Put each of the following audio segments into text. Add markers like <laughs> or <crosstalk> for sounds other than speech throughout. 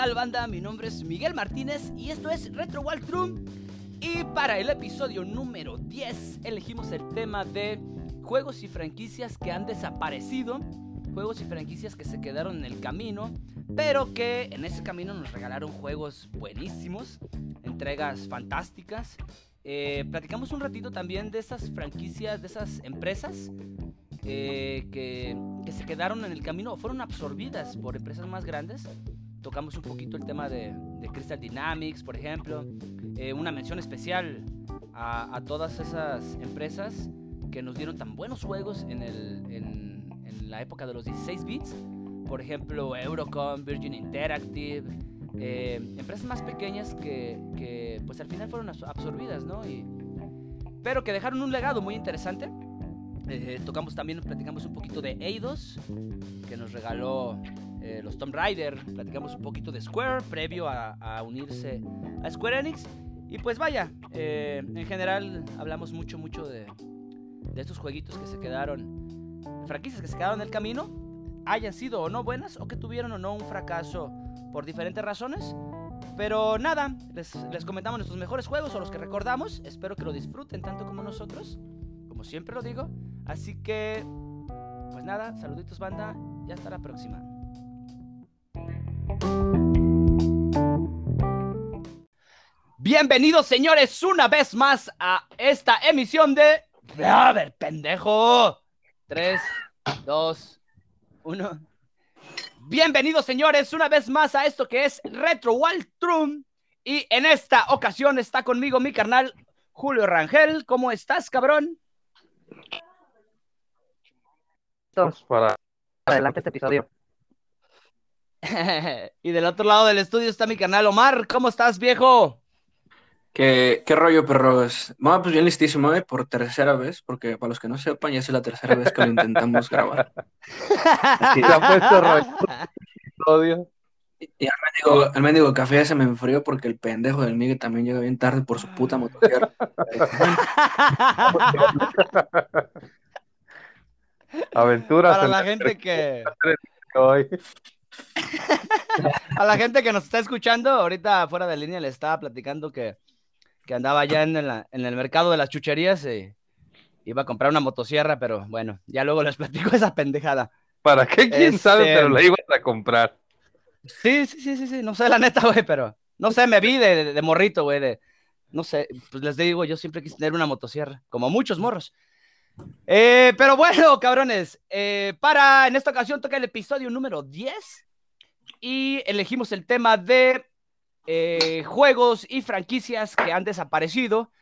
tal banda? Mi nombre es Miguel Martínez y esto es Retro Walkthrough. Y para el episodio número 10 elegimos el tema de juegos y franquicias que han desaparecido, juegos y franquicias que se quedaron en el camino, pero que en ese camino nos regalaron juegos buenísimos, entregas fantásticas. Eh, platicamos un ratito también de esas franquicias, de esas empresas eh, que, se quedaron en el camino fueron absorbidas por empresas más grandes. Tocamos un poquito el tema de, de Crystal Dynamics, por ejemplo. Eh, una mención especial a, todas esas empresas que nos dieron tan buenos juegos en, la época de los 16 bits. Por ejemplo, Eurocom, Virgin Interactive. Eh, empresas más pequeñas que, pues al final fueron absorbidas, ¿no? Pero que dejaron un legado muy interesante. Eh, tocamos también, platicamos un poquito de Eidos, que nos regaló eh, los Tomb Raider. Platicamos un poquito de Square, previo a, unirse a Square Enix. Y pues vaya, eh, en general hablamos mucho, mucho de, de estos jueguitos que se quedaron, franquicias que se quedaron en el camino, hayan sido o no buenas, o que tuvieron o no un fracaso por diferentes razones. Pero nada, les, les comentamos nuestros mejores juegos o los que recordamos. Espero que lo disfruten tanto como nosotros, como siempre lo digo. Así que, pues nada, saluditos banda y hasta la próxima. Bienvenidos señores una vez más a esta emisión de... A ver, pendejo. 3, 2, 1. Bienvenidos señores una vez más a esto que es Retro Walkthrough. Y en esta ocasión está conmigo mi carnal Julio Rangel. ¿Cómo estás, cabrón? para adelante este episodio. <laughs> y del otro lado del estudio está mi canal Omar. ¿Cómo estás, viejo? ¿Qué, qué rollo, perros? Bueno, pues bien listísimo, ¿eh? Por tercera vez, porque para los que no sepan, ya es la tercera vez que lo intentamos grabar. Sí, <laughs> se ha puesto <laughs> rollo. Y al mendigo, al mendigo café ya se me enfrió porque el pendejo del Miguel también llega bien tarde por su puta motosierra. Aventuras. Para la gente que. Hoy. A la gente que nos está escuchando, ahorita fuera de línea le estaba platicando que, que andaba ya en, la, en, el mercado de las chucherías y iba a comprar una motosierra, pero bueno, ya luego les platico esa pendejada. ¿Para qué? ¿Quién Este- sabe? Pero la ibas a comprar. Sí, sí, sí, sí, sí, no sé la neta, güey, pero no sé, me vi de, de, de morrito, güey, de, no sé, pues les digo, yo siempre quise tener una motosierra, como muchos morros. Eh, pero bueno, <laughs> cabrones, eh, para en esta ocasión toca el episodio número 10 y elegimos el tema de eh, juegos y franquicias que han desaparecido,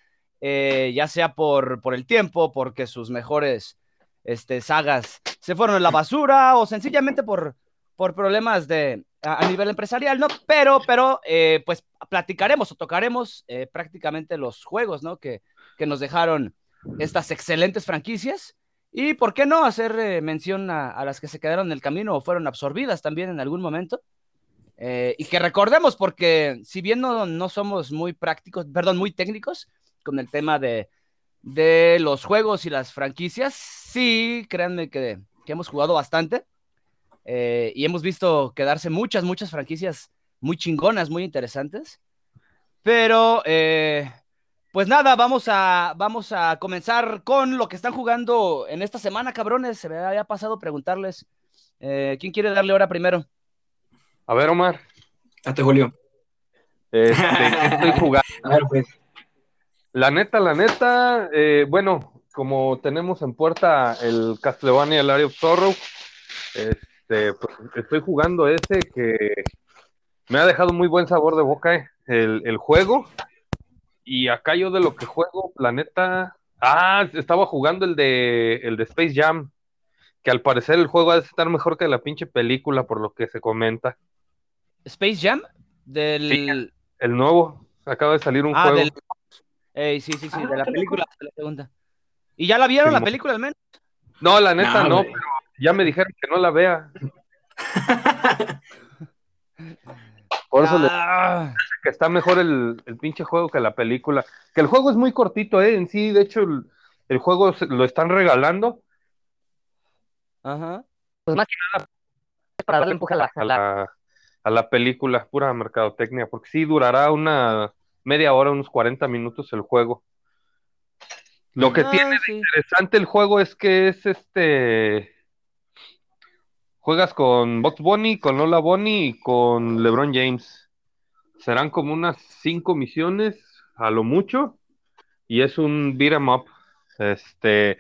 ya sea por, por el tiempo, porque sus mejores este, sagas se fueron a la basura o sencillamente por, por problemas de, a, a nivel empresarial, ¿no? Pero, pero, pues platicaremos o tocaremos prácticamente los juegos, ¿no? Que, que nos dejaron estas excelentes franquicias. Y por qué no hacer eh, mención a, las que se quedaron en el camino o fueron absorbidas también en algún momento. Eh, y que recordemos, porque si bien no, no, somos muy prácticos, perdón, muy técnicos con el tema de, de los juegos y las franquicias, sí, créanme que, que hemos jugado bastante. Eh, y hemos visto quedarse muchas, muchas franquicias muy chingonas, muy interesantes. Pero, pues nada, vamos a, vamos a comenzar con lo que están jugando en esta semana, cabrones. Se me había pasado preguntarles. Eh, ¿Quién quiere darle hora primero? A ver, Omar. Date, Julio. Este, ¿qué estoy <laughs> jugando? A ver, pues. La neta, la neta, eh, bueno, como tenemos en puerta el Castlevania, el Area of Sorrow, este, pues estoy jugando ese que me ha dejado muy buen sabor de boca eh, el, el, juego. Y acá yo de lo que juego, la neta. Ah, estaba jugando el de el de Space Jam. Que al parecer el juego ha de estar mejor que la pinche película, por lo que se comenta. ¿Space Jam? Del. Sí, el nuevo. Acaba de salir un ah, juego. Del... Ey, sí, sí, sí, de la película, de la segunda. ¿Y ya la vieron sí, la película al menos? No, la neta no, no pero ya me dijeron que no la vea. <laughs> Por eso ah. le que está mejor el, el, pinche juego que la película. Que el juego es muy cortito, ¿eh? En sí, de hecho, el, el juego lo están regalando. Ajá. Pues más que nada para darle empuje a la, a la, a la película, pura mercadotecnia, porque sí durará una media hora, unos 40 minutos el juego. Lo que Ah, tiene de interesante el juego es que es este. Juegas con Box Bunny, con Lola Bunny y con LeBron James. Serán como unas cinco misiones, a lo mucho. Y es un beat 'em up. Este.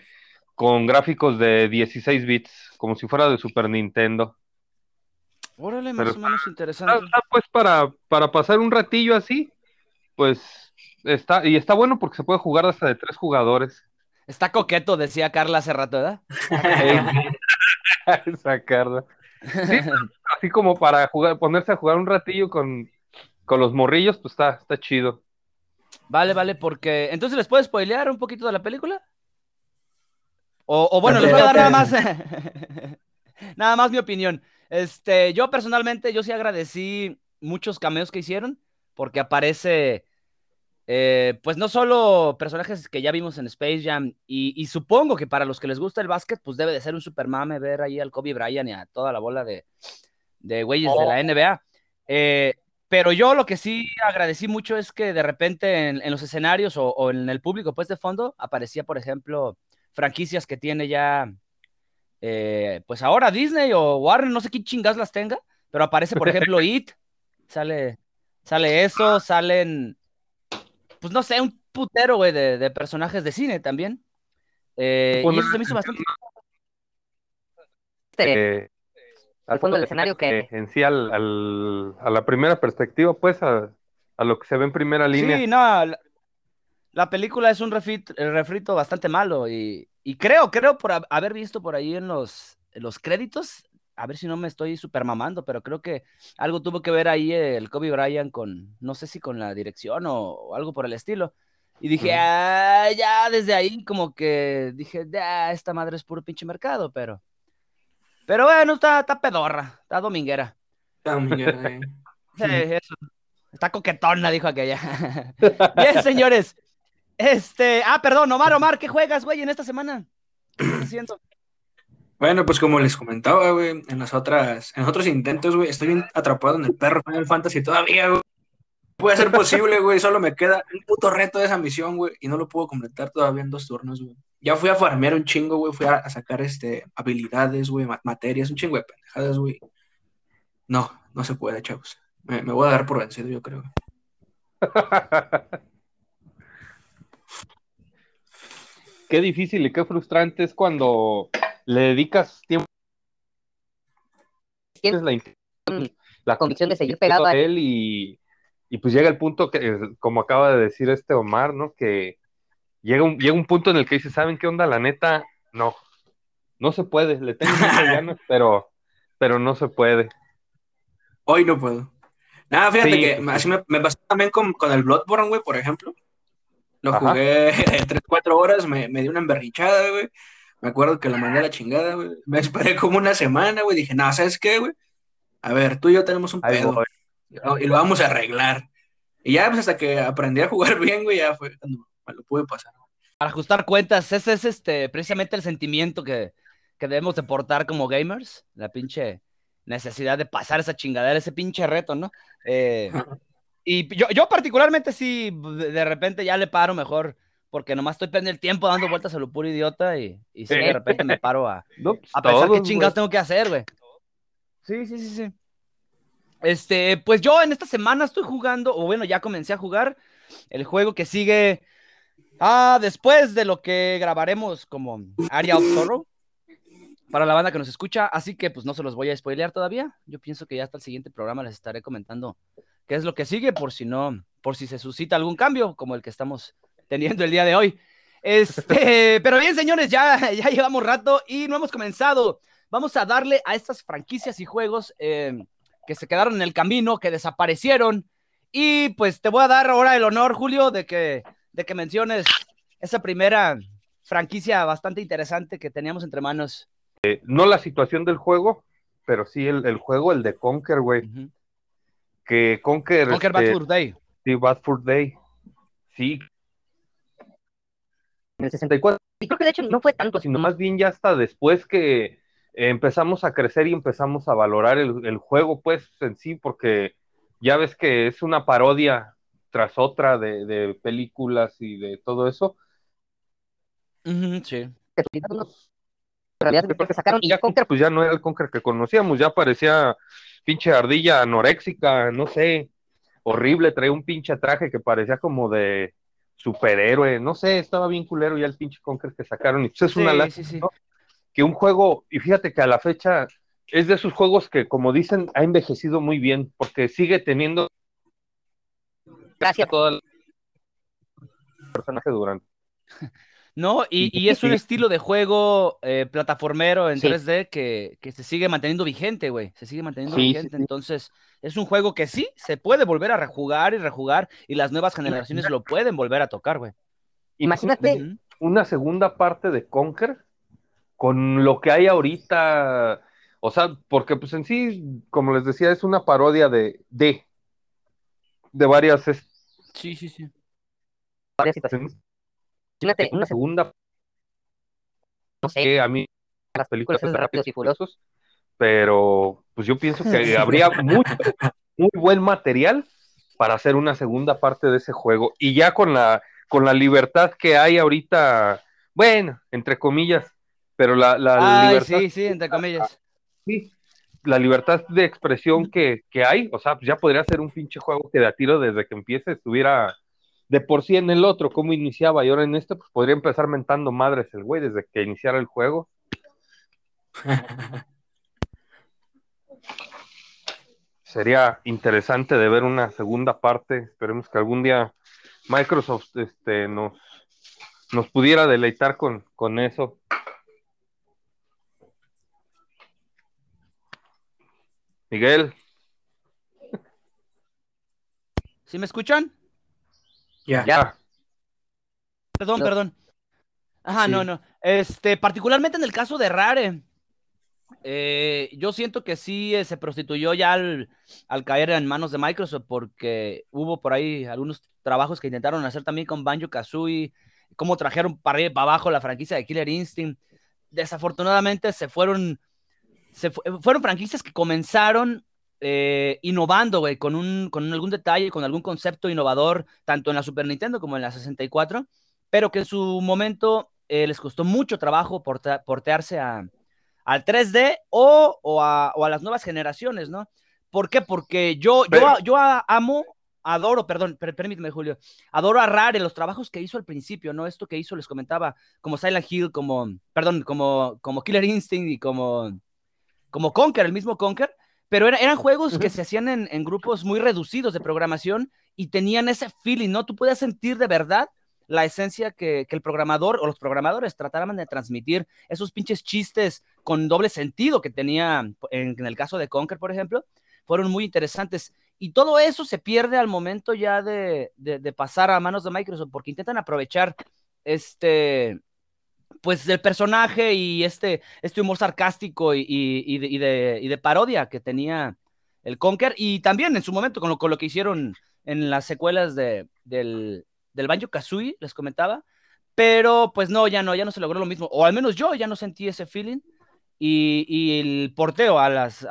Con gráficos de 16 bits, como si fuera de Super Nintendo. Órale, más Pero o menos interesante. está, pues para, para pasar un ratillo así, pues está, y está bueno porque se puede jugar hasta de tres jugadores. Está coqueto, decía Carla hace rato, ¿verdad? <laughs> <laughs> Sacarla. Sí, <laughs> así como para jugar, ponerse a jugar un ratillo con, con los morrillos, pues está, está chido. Vale, vale, porque. Entonces, ¿les puedo spoilear un poquito de la película? O, o bueno, les voy a dar nada más. <laughs> nada más mi opinión. Este, yo personalmente, yo sí agradecí muchos cameos que hicieron, porque aparece. Eh, pues no solo personajes que ya vimos en Space Jam, y, y supongo que para los que les gusta el básquet, pues debe de ser un super mame ver ahí al Kobe Bryant y a toda la bola de, de güeyes de la NBA. Eh, pero yo lo que sí agradecí mucho es que de repente en, en los escenarios o, o, en el público, pues de fondo, aparecía, por ejemplo, franquicias que tiene ya, eh, pues ahora Disney o Warner, no sé qué chingas las tenga, pero aparece, por ejemplo, <laughs> It, sale, sale eso, salen, pues no sé, un putero, güey, de, de, personajes de cine también. Eh, y eso se me hizo bastante. Eh, al fondo del escenario que... En sí, al, al, a la primera perspectiva, pues, a, a, lo que se ve en primera línea. Sí, no, la, la película es un refrito, refrito bastante malo y, y, creo, creo por haber visto por ahí en los, en los créditos, a ver si no me estoy super mamando, pero creo que algo tuvo que ver ahí el Kobe Bryant con, no sé si con la dirección o, o algo por el estilo. Y dije, ah, ya desde ahí como que dije, ya, esta madre es puro pinche mercado, pero... Pero bueno, está, está pedorra, está dominguera. Está dominguera, eh. <laughs> sí, eso. Está coquetona, dijo aquella. <laughs> Bien, señores. Este, ah, perdón, Omar, Omar, ¿qué juegas, güey, en esta semana? ¿Qué estás haciendo? Bueno, pues como les comentaba, güey, en las otras, en otros intentos, güey, estoy bien atrapado en el perro Final Fantasy todavía, güey. Puede ser posible, güey, solo me queda un puto reto de esa misión, güey, y no lo puedo completar todavía en dos turnos, güey. Ya fui a farmear un chingo, güey, fui a, a, sacar, este, habilidades, güey, materias, un chingo de pendejadas, güey. No, no se puede, chavos. Me, me voy a dar por vencido, yo creo. <laughs> qué difícil y qué frustrante es cuando le dedicas tiempo. Tienes la, la convicción de seguir pegado a él y, y, pues llega el punto que, como acaba de decir este Omar, ¿no? Que llega un, llega un punto en el que dice, ¿saben qué onda? La neta, no, no se puede, le tengo muchas <laughs> ganas, pero, pero no se puede. Hoy no puedo. Nada, fíjate sí. que así me, me, pasó también con, con el Bloodborne, güey, por ejemplo. Lo Ajá. jugué <laughs> 3, 4 horas, me, me di una emberrichada, güey. Me acuerdo que lo mandé a la chingada, güey. <laughs> Me esperé como una semana, güey. Dije, no, ¿sabes qué, güey? A ver, tú y yo tenemos un pedo. Y lo vamos a arreglar. Y ya, pues hasta que aprendí a jugar <laughs> bien, güey, ya fue cuando me lo pude pasar. Para ajustar cuentas, ese es este, precisamente el sentimiento que, que debemos de portar como gamers. La pinche necesidad de pasar esa chingadera, ese pinche reto, ¿no? Eh, <laughs> y yo, yo particularmente sí, de repente ya le paro mejor, porque nomás estoy perdiendo el tiempo dando vueltas a lo puro idiota y, y sí, de repente me paro a, <laughs> no, pues a pensar todos, qué chingados tengo que hacer, güey. Sí, sí, sí, sí. Este, pues yo en esta semana estoy jugando, o bueno, ya comencé a jugar el juego que sigue ah, después de lo que grabaremos como Area of Sorrow para la banda que nos escucha, así que pues no se los voy a spoilear todavía. Yo pienso que ya hasta el siguiente programa les estaré comentando qué es lo que sigue, por si no, por si se suscita algún cambio, como el que estamos teniendo el día de hoy. Este, <laughs> pero bien, señores, ya, ya llevamos rato y no hemos comenzado. Vamos a darle a estas franquicias y juegos eh, que se quedaron en el camino, que desaparecieron. Y pues te voy a dar ahora el honor, Julio, de que, de que menciones esa primera franquicia bastante interesante que teníamos entre manos. Eh, no la situación del juego, pero sí el, el juego, el de Conker, güey. Uh -huh. Que Conker. Conker este, Bad Fur Day. Sí, Bad Fur Day. Sí. En el 64. Y creo que de hecho no fue tanto. Sino más bien ya hasta después que, empezamos a crecer y empezamos a valorar el, juego, pues en sí, porque ya ves que es una parodia tras otra de, películas y de todo eso. sí. sacaron y ya Conker, pues ya no era el Conker que conocíamos, ya parecía pinche ardilla anoréxica, no sé, horrible, traía un pinche traje que parecía como de superhéroe, no sé, estaba bien culero ya el pinche Conker que sacaron, y pues es una lástima, que un juego, y fíjate que a la fecha es de esos juegos que, como dicen, ha envejecido muy bien, porque sigue teniendo gracias. a todo el personaje durante. <laughs> No, y, es un <laughs> estilo de juego eh, plataformero en 3D que, se sigue manteniendo vigente, güey. Se sigue manteniendo vigente. Entonces, es un juego que sí se puede volver a rejugar y rejugar, y las nuevas generaciones lo pueden volver a tocar, güey. Imagínate una segunda parte de Conker con lo que hay ahorita. O sea, porque pues en sí, como les decía, es una parodia de, de, de varias. Sí, sí, sí. Varias situaciones una segunda. No sé, a mí las películas son rápidos y furiosos, pero pues yo pienso que <laughs> habría mucho, muy buen material para hacer una segunda parte de ese juego. Y ya con la, con la libertad que hay ahorita, bueno, entre comillas, pero la, la libertad. Sí, sí, entre comillas. Sí, la libertad de expresión que, que hay, o sea, pues ya podría ser un pinche juego que de a tiro desde que empiece estuviera de por sí en el otro, cómo iniciaba, y ahora en este, pues podría empezar mentando madres el güey desde que iniciara el juego. <laughs> Sería interesante de ver una segunda parte. Esperemos que algún día Microsoft este, nos, nos pudiera deleitar con, con eso. Miguel. ¿Sí me escuchan? Ya. Perdón, perdón. Ajá, no, no. Este, particularmente en el caso de Rare, eh, yo siento que sí eh, se prostituyó ya al, caer en manos de Microsoft porque hubo por ahí algunos trabajos que intentaron hacer también con Banjo Kazooie, cómo trajeron para para abajo la franquicia de Killer Instinct. Desafortunadamente se fueron, se fueron franquicias que comenzaron eh, innovando, güey, con, un, con algún detalle, con algún concepto innovador, tanto en la Super Nintendo como en la 64, pero que en su momento eh, les costó mucho trabajo portearse a, al 3D o, o, a, o, a, las nuevas generaciones, ¿no? ¿Por qué? Porque yo, yo, yo amo, adoro, perdón, permíteme, Julio, adoro a Rare los trabajos que hizo al principio, ¿no? Esto que hizo, les comentaba, como Silent Hill, como, perdón, como, como Killer Instinct y como, como Conker, el mismo Conker pero eran juegos que se hacían en, grupos muy reducidos de programación y tenían ese feeling, ¿no? Tú podías sentir de verdad la esencia que, el programador o los programadores trataban de transmitir, esos pinches chistes con doble sentido que tenía en, el caso de Conker, por ejemplo, fueron muy interesantes. Y todo eso se pierde al momento ya de, de pasar a manos de Microsoft, porque intentan aprovechar este, pues del personaje y este, este humor sarcástico y, y, de, parodia que tenía el Conker. Y también en su momento con lo, con lo que hicieron en las secuelas de, del, del Banjo Kazooie, les comentaba, pero pues no, ya no, ya no se logró lo mismo, o al menos yo ya no sentí ese feeling. Y, el porteo a las,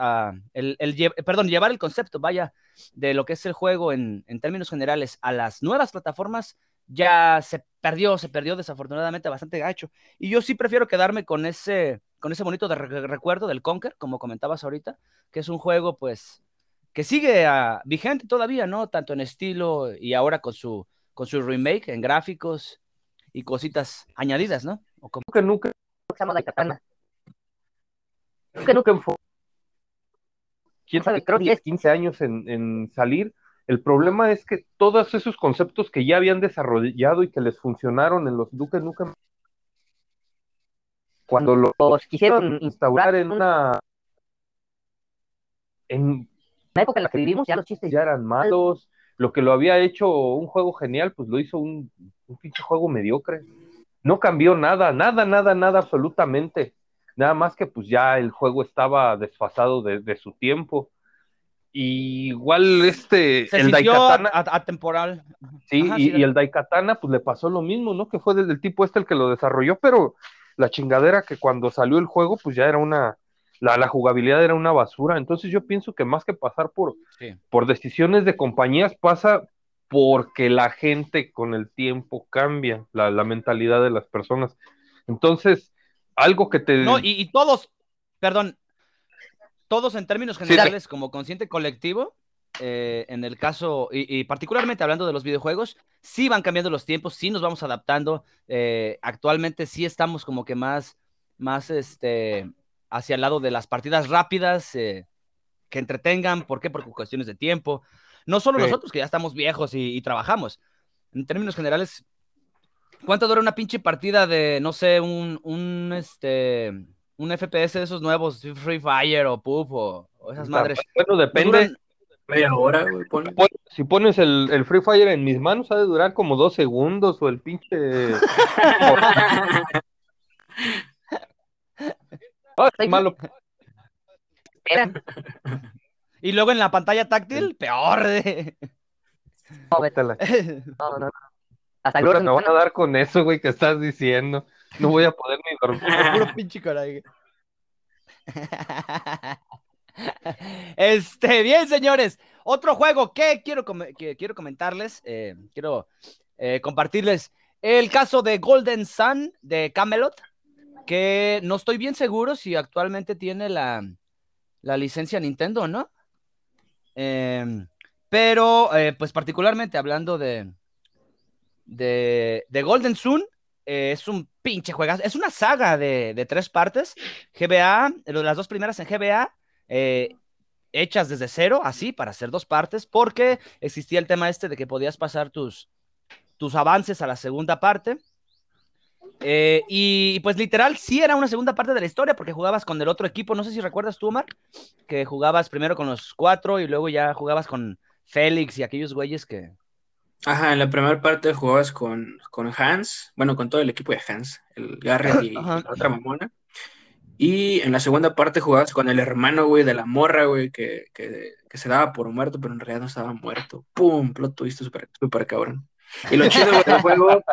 el, el, perdón, llevar el concepto, vaya, de lo que es el juego en, en términos generales a las nuevas plataformas, ya se perdió, se perdió desafortunadamente bastante gacho. Y yo sí prefiero quedarme con ese, con ese bonito recuerdo del Conker, como comentabas ahorita, que es un juego pues que sigue ah, vigente todavía, ¿no? Tanto en estilo y ahora con su, con su remake en gráficos y cositas añadidas, ¿no? O como... que nunca Nunca, nunca ¿Quién sabe? Creo 10, 15 años en, en salir el problema es que todos esos conceptos que ya habían desarrollado y que les funcionaron en los Duque Nukem, cuando los quisieron instaurar en una. En la época en la que vivimos, ya los chistes ya eran malos. Lo que lo había hecho un juego genial, pues lo hizo un, un pinche juego mediocre. No cambió nada, nada, nada, nada, absolutamente. Nada más que pues ya el juego estaba desfasado de su tiempo igual este, el Daikatana. Atemporal. Sí, y, el Daikatana, pues le pasó lo mismo, ¿no? Que fue desde el tipo este el que lo desarrolló, pero la chingadera que cuando salió el juego, pues ya era una, la, jugabilidad era una basura. Entonces yo pienso que más que pasar por, por decisiones de compañías, pasa porque la gente con el tiempo cambia la, mentalidad de las personas. Entonces, algo que te... No, y, todos, perdón, todos en términos generales, como consciente colectivo, eh, en el caso, y, particularmente hablando de los videojuegos, sí van cambiando los tiempos, sí nos vamos adaptando. Eh, actualmente sí estamos como que más, más este, hacia el lado de las partidas rápidas, eh, que entretengan. ¿Por qué? Por cuestiones de tiempo. No solo nosotros, que ya estamos viejos y, trabajamos. En términos generales, ¿cuánto dura una pinche partida de, no sé, un, un, este, un FPS de esos nuevos, Free Fire o PUF o, esas madres? Bueno, depende. Media hora, güey. Si pones el, el, Free Fire en mis manos, ha de durar como dos segundos o el pinche. <laughs> Ah, malo. Y luego en la pantalla táctil, peor. <laughs> No, No, no, Hasta me van a dar con eso, güey, que estás diciendo. No voy a poder ni dormir. <laughs> Puro <laughs> pinche coraje. Este, bien, señores. Otro juego que quiero, que quiero comentarles, eh, quiero eh, compartirles el caso de Golden Sun de Camelot, que no estoy bien seguro si actualmente tiene la, la licencia Nintendo, ¿no? Em, pero, eh, pues particularmente hablando de, de, Golden Sun, es un pinche juegazo. Es una saga de, tres partes. GBA, las dos primeras en GBA, eh, hechas desde cero, así, para hacer dos partes, porque existía el tema este de que podías pasar tus, tus avances a la segunda parte. Eh, y pues literal, sí era una segunda parte de la historia porque jugabas con el otro equipo. No sé si recuerdas tú, Omar, que jugabas primero con los cuatro y luego ya jugabas con Félix y aquellos güeyes que. Ajá, en la primera parte jugabas con, con Hans, bueno, con todo el equipo de Hans, el Garrett y la otra mamona. Y en la segunda parte jugabas con el hermano, güey, de la morra, güey, que, que, que, se daba por muerto, pero en realidad no estaba muerto. ¡Pum! Plot twist súper super cabrón. Y lo chido, del juego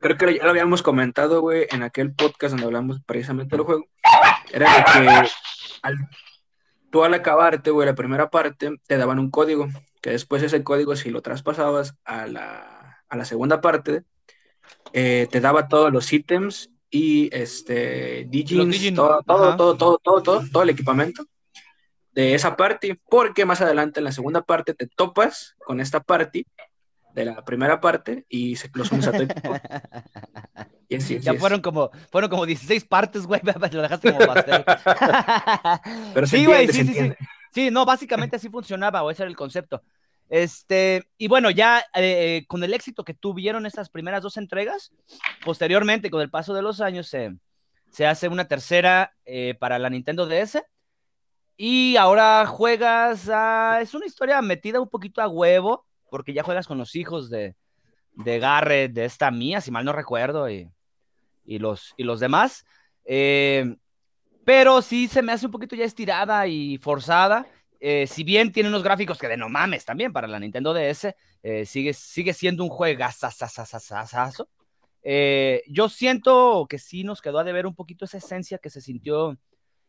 creo que ya lo habíamos comentado, güey, en aquel podcast donde hablamos precisamente del juego, era de que al, tú al acabarte, güey, la primera parte, te daban un código, que después ese código, si lo traspasabas a la, a la segunda parte, eh, te daba todos los ítems y este, digins, todo, todo, todo, todo, todo, todo, todo el equipamiento de esa parte, porque más adelante en la segunda parte te topas con esta parte de la primera parte y se los unes a tu Y así, ya fueron como, fueron como 16 partes, güey, <laughs> lo dejaste como pastel. <laughs> Pero sí, güey, sí, sí, sí. Sí, no, básicamente así funcionaba, o ese era el concepto. Este, y bueno, ya eh, con el éxito que tuvieron estas primeras dos entregas, posteriormente, con el paso de los años, se hace una tercera eh, para la Nintendo DS. Y ahora juegas, a, es una historia metida un poquito a huevo, porque ya juegas con los hijos de, de Garrett, de esta mía, si mal no recuerdo, y, los, y los demás. Eh, pero sí se me hace un poquito ya estirada y forzada. Eh, si bien tiene unos gráficos que de no mames también para la Nintendo DS, eh, sigue, sigue siendo un juegazazazazazo. Eh, yo siento que sí nos quedó a deber un poquito esa esencia que se sintió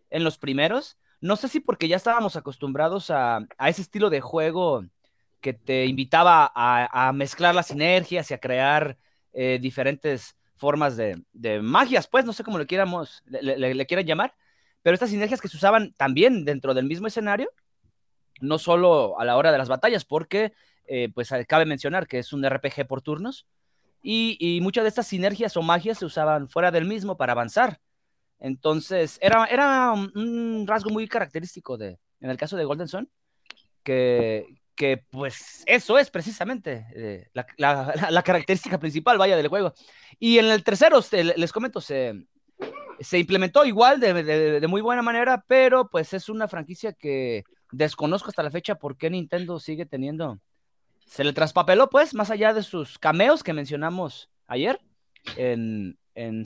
en los primeros. No sé si porque ya estábamos acostumbrados a, a ese estilo de juego que te invitaba a, mezclar las sinergias y a crear eh, diferentes formas de, magias, pues no sé cómo le, quieramos, le, quieran llamar, pero estas sinergias que se usaban también dentro del mismo escenario, no solo a la hora de las batallas, porque eh, pues cabe mencionar que es un RPG por turnos y, muchas de estas sinergias o magias se usaban fuera del mismo para avanzar. Entonces, era, era un rasgo muy característico de, en el caso de Golden Sun, que, que pues eso es precisamente eh, la, característica principal, vaya, del juego. Y en el tercero, les comento, se, se implementó igual de, muy buena manera, pero pues es una franquicia que desconozco hasta la fecha por qué Nintendo sigue teniendo. Se le traspapeló, pues, más allá de sus cameos que mencionamos ayer en,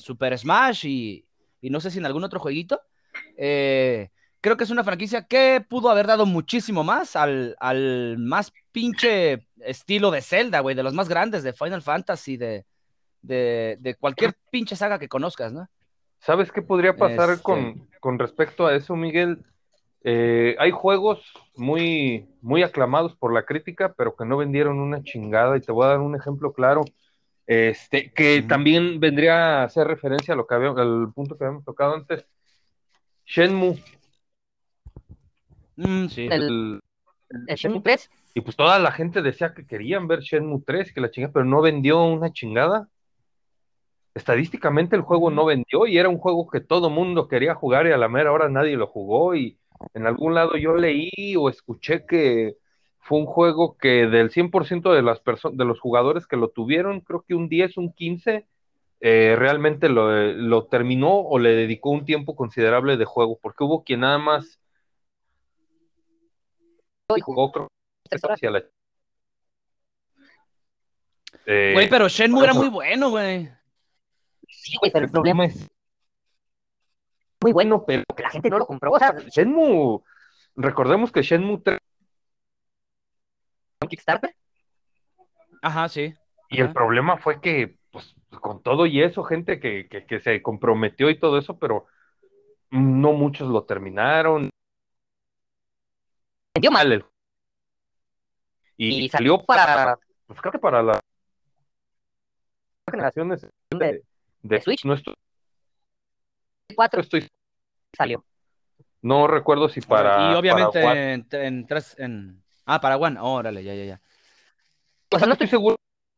Super Smash y, y, no sé si en algún otro jueguito. Eh, creo que es una franquicia que pudo haber dado muchísimo más al, más pinche estilo de Zelda, güey, de los más grandes, de Final Fantasy, de, de, cualquier pinche saga que conozcas, ¿no? ¿Sabes qué podría pasar con, con respecto a eso, Miguel, eh, hay juegos muy, muy aclamados por la crítica, pero que no vendieron una chingada. Y te voy a dar un ejemplo claro, este, que también vendría a hacer referencia a lo que habíamos, al punto que habíamos tocado antes. Shenmue. Mm, sí. El, el Shenmue 3. Y pues toda la gente decía que querían ver Shenmue 3, que la chingada, pero no vendió una chingada. Estadísticamente el juego no vendió y era un juego que todo mundo quería jugar y a la mera hora nadie lo jugó y en algún lado yo leí o escuché que fue un juego que del 100% de las personas de los jugadores que lo tuvieron, creo que un 10, un 15 eh, realmente lo, lo, terminó o le dedicó un tiempo considerable de juego, porque hubo quien nada más jugó creo, hacia la... Eh, güey, pero Shenmue era muy bueno, güey. Sí, güey, pero el problema es muy bueno, pero que la gente no lo compró. O sea, Shenmue, recordemos que Shenmue 3 un Kickstarter. Ajá, sí. Y el problema fue que, pues, con todo y eso, gente que, que, que se comprometió y todo eso, pero no muchos lo terminaron. Vendió mal. Y, y salió para, pues creo que para las generaciones de, de, de Switch. Nuestro, 4 estoy, salió. no recuerdo si para. y obviamente para en, en tres. En... Ah, para One. Órale, ya, ya, ya. O sea, no estoy estoy seguro.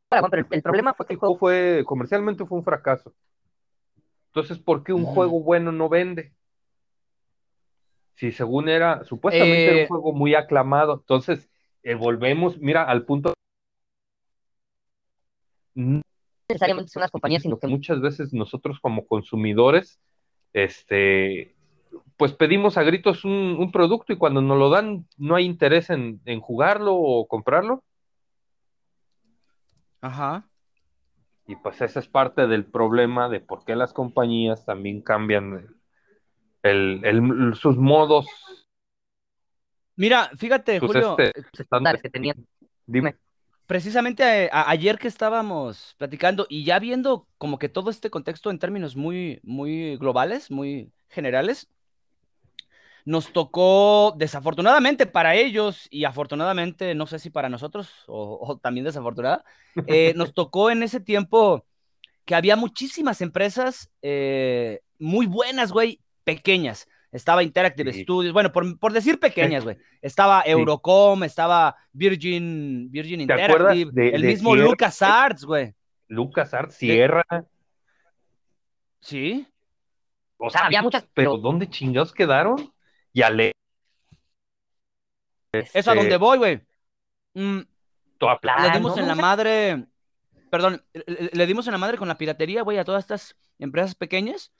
para One, pero el, el problema fue que el juego fue, comercialmente fue un fracaso. Entonces, ¿por qué un juego bueno no vende? Si según era, supuestamente era Eh, un juego muy aclamado. Entonces, eh, volvemos, mira, al punto. No necesariamente son las compañías, sino que muchas veces nosotros como consumidores, este, pues pedimos a gritos un, un producto y cuando nos lo dan no hay interés en, en jugarlo o comprarlo. Ajá. Y pues ese es parte del problema de por qué las compañías también cambian el, sus modos. Mira, fíjate, Julio, este, estándares que tenían. Dime. precisamente eh, a- ayer que estábamos platicando y ya viendo como que todo este contexto en términos muy, muy globales, muy generales, nos tocó desafortunadamente para ellos y afortunadamente, no sé si para nosotros o, o también desafortunada, <laughs> eh, nos tocó en ese tiempo que había muchísimas empresas eh, muy buenas, güey, pequeñas. Estaba Interactive Sí. Studios, bueno, por, por decir pequeñas, <laughs> güey. Estaba Eurocom, estaba Virgin, Virgin ¿Te acuerdas Interactive, de- el de mismo Sierra? LucasArts, güey. Lucas Art, Sierra, Sí. o sea, había muchas, pero ¿dónde chingados quedaron? Y Ale. Es a este, donde voy, güey. Mm, toda le dimos no, en la madre, perdón, le dimos en la madre con la piratería, güey, a todas estas empresas pequeñas.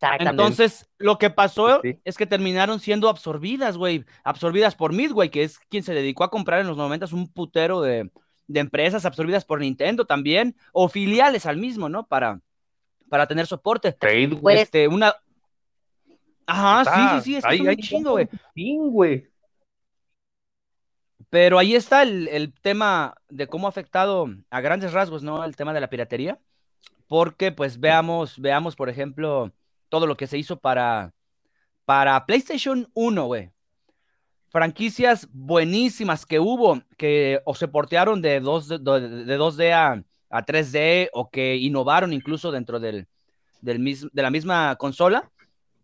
Exactamente. Entonces, lo que pasó Sí. es que terminaron siendo absorbidas, güey, absorbidas por Midway, que es quien se dedicó a comprar en los 90 un putero de, de empresas absorbidas por Nintendo también, o filiales al mismo, ¿no? Para, para tener soporte. Trade, güey. Pues, Este, una... Ajá, sí, sí, sí, es que Hay- son un chingo, güey. Güey. Pero ahí está el, el tema de cómo ha afectado a grandes rasgos, ¿no? El tema de la piratería. Porque, pues, veamos, veamos, por ejemplo, todo lo que se hizo para, para PlayStation 1, güey. Franquicias buenísimas que hubo, que o se portearon de, 2, de, de 2D a, a 3D, o que innovaron incluso dentro del, del mis- de la misma consola.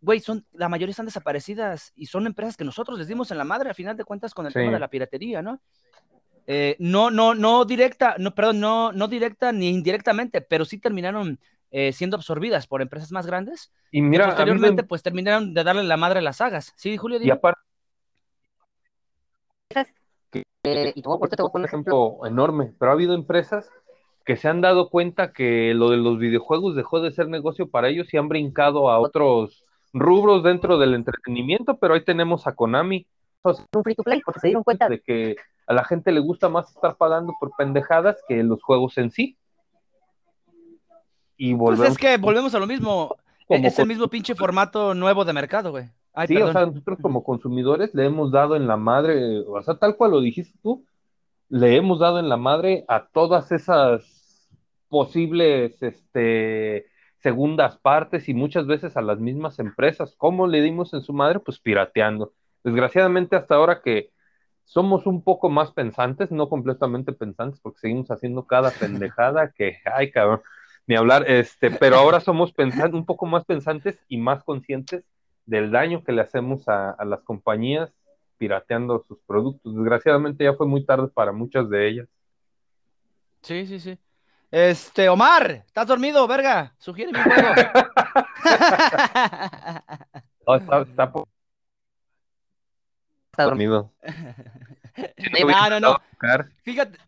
Güey, son, la mayoría están desaparecidas y son empresas que nosotros les dimos en la madre, a final de cuentas, con el Sí. tema de la piratería, ¿no? Eh, no, no, no directa, no, perdón, no, no directa ni indirectamente, pero sí terminaron eh, siendo absorbidas por empresas más grandes. Y que mira, posteriormente, me- pues terminaron de darle la madre a las sagas. Sí, Julio, y dime. aparte, eh, y te voy a poner- te voy a un ejemplo. enorme, pero ha habido empresas que se han dado cuenta que lo de los videojuegos dejó de ser negocio para ellos y han brincado a otros rubros dentro del entretenimiento, pero ahí tenemos a Konami, Un free to play, porque se dieron cuenta de que a la gente le gusta más estar pagando por pendejadas que los juegos en sí. Y Pues volvemos es que volvemos a lo mismo. <laughs> como es el con- mismo pinche formato nuevo de mercado, güey. Ay, Sí, o sea, nosotros como consumidores le hemos dado en la madre, o sea, tal cual lo dijiste tú, le hemos dado en la madre a todas esas posibles este, segundas partes y muchas veces a las mismas empresas. ¿Cómo le dimos en su madre? Pues pirateando. Desgraciadamente hasta ahora que somos un poco más pensantes, no completamente pensantes, porque seguimos haciendo cada <laughs> pendejada que, ay cabrón, ni hablar, este, pero ahora <laughs> somos un poco más pensantes y más conscientes del daño que le hacemos a, a las compañías pirateando sus productos. Desgraciadamente ya fue muy tarde para muchas de ellas. Sí, sí, sí. Este, Omar, ¿estás dormido, verga? Sugiere mi juego. <laughs> no, está, está, está dormido. <laughs> no, no, no. Fíjate,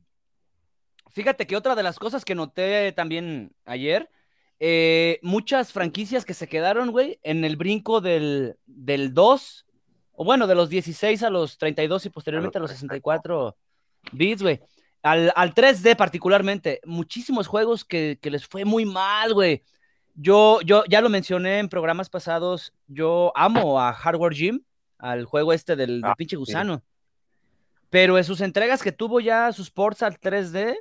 fíjate que otra de las cosas que noté también ayer, eh, muchas franquicias que se quedaron, güey, en el brinco del, del 2, o bueno, de los 16 a los 32 y posteriormente a los 64 bits, güey. Al, al, 3D particularmente, muchísimos juegos que, que les fue muy mal, güey. Yo, yo ya lo mencioné en programas pasados, yo amo a Hardware Gym, al juego este del, del ah, pinche gusano. Pero en sus entregas que tuvo ya sus ports al 3D,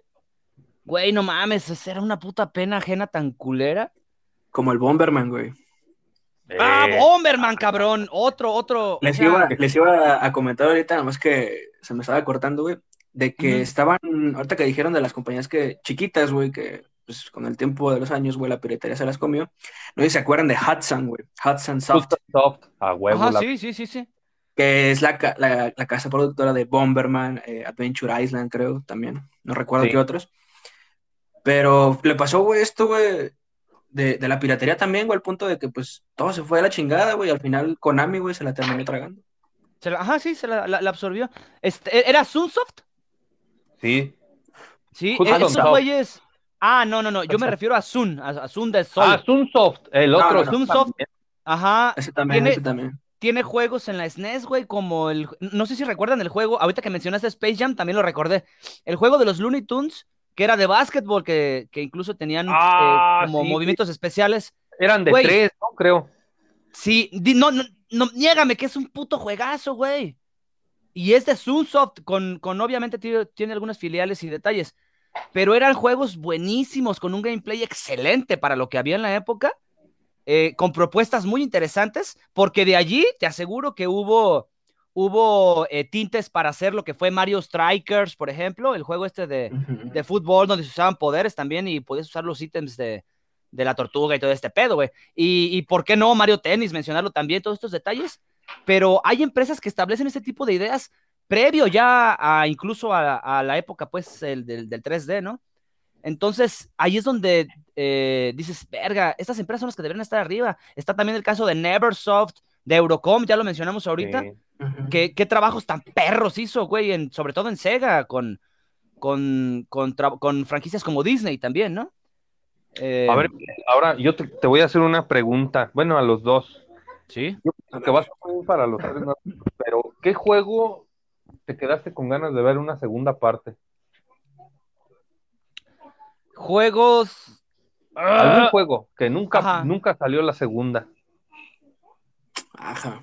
güey, no mames, era una puta pena ajena tan culera. Como el Bomberman, güey. Ah, eh. Bomberman, cabrón. Otro, otro. Les, iba, les iba a comentar ahorita, nada más que se me estaba cortando, güey, de que estaban, ahorita que dijeron de las compañías que chiquitas, güey, que pues con el tiempo de los años, güey, la piratería se las comió. No sé si se acuerdan de Hudson, güey. Hudson Soft. Soft, a huevo. Ajá, sí, sí, sí, sí que es la, la, la casa productora de Bomberman, eh, Adventure Island, creo, también. No recuerdo qué otros. Pero le pasó, güey, esto, güey, de, de, la piratería también, güey, al punto de que, pues, todo se fue a la chingada, güey. Al final, Konami, güey, se la terminó tragando. Se la, ajá, sí, se la, la, absorbió. Este, ¿e-, ¿Era Sunsoft? Sí. Sí, e-, esos güeyes... Ah, no, no, no, yo me refiero a Sun, a, Sun de Sol. Ah, Sunsoft, el otro. Sunsoft, ajá. Ese también, ese también tiene juegos en la SNES, güey, como el. No sé si recuerdan el juego. Ahorita que mencionaste Space Jam, también lo recordé. El juego de los Looney Tunes, que era de básquetbol, que, que incluso tenían ah, eh, como movimientos especiales. Eran de tres, ¿no? Creo. Sí, no, no, no, niégame que es un puto juegazo, güey. Y es de Sunsoft, con, con obviamente tiene, tiene algunas filiales y detalles. Pero eran juegos buenísimos, con un gameplay excelente para lo que había en la época eh, con propuestas muy interesantes, porque de allí te aseguro que hubo, hubo eh, tintes para hacer lo que fue Mario Strikers, por ejemplo, el juego este de, de, fútbol donde se usaban poderes también y podías usar los ítems de, de la tortuga y todo este pedo, güey. Y, y, por qué no Mario Tennis, mencionarlo también, todos estos detalles. Pero hay empresas que establecen este tipo de ideas previo ya a incluso a, a la época, pues, el, del, del 3D, ¿no? Entonces, ahí es donde eh, dices, verga, estas empresas son las que deberían estar arriba. Está también el caso de Neversoft, de Eurocom, ya lo mencionamos ahorita. ¿Qué, trabajos tan perros hizo, güey, sobre todo en Sega, con, con, con, franquicias como Disney también, ¿no? Eh, a ver, ahora yo te, voy a hacer una pregunta, bueno, a los dos. Sí. que vas a para los tres, pero ¿qué juego te quedaste con ganas de ver una segunda parte? Juegos. Algún ah. juego que nunca, nunca salió la segunda. Ajá.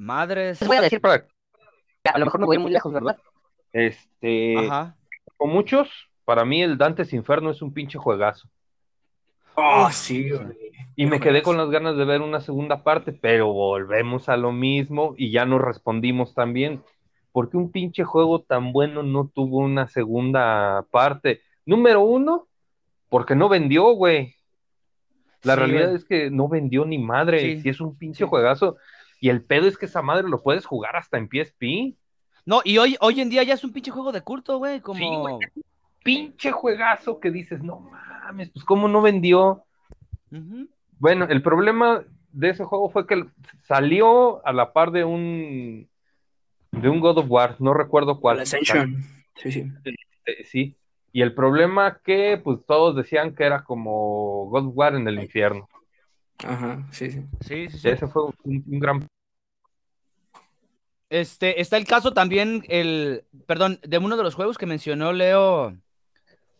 Madres. Voy a decir, a lo mejor me voy muy lejos, ¿verdad? Este. Ajá. Con muchos, para mí el Dantes Inferno es un pinche juegazo. Oh, sí, Y me quedé con las ganas de ver una segunda parte, pero volvemos a lo mismo y ya nos respondimos también. ¿por qué un pinche juego tan bueno no tuvo una segunda parte? Número uno, porque no vendió, güey. La realidad es que no vendió ni madre. Si es un pinche juegazo. Y el pedo es que esa madre lo puedes jugar hasta en PSP. No, y hoy, hoy en día ya es un pinche juego de culto, güey. Como... pinche juegazo que dices, no mames, pues cómo no vendió. Bueno, el problema de ese juego fue que salió a la par de un de un God of War, no recuerdo cuál. Ascension, sí, sí. Sí. Y el problema que, pues todos decían que era como God of War en el infierno. Ajá, sí, sí. Sí, sí, Ese fue un, gran. Este, está el caso también, el, perdón, de uno de los juegos que mencionó Leo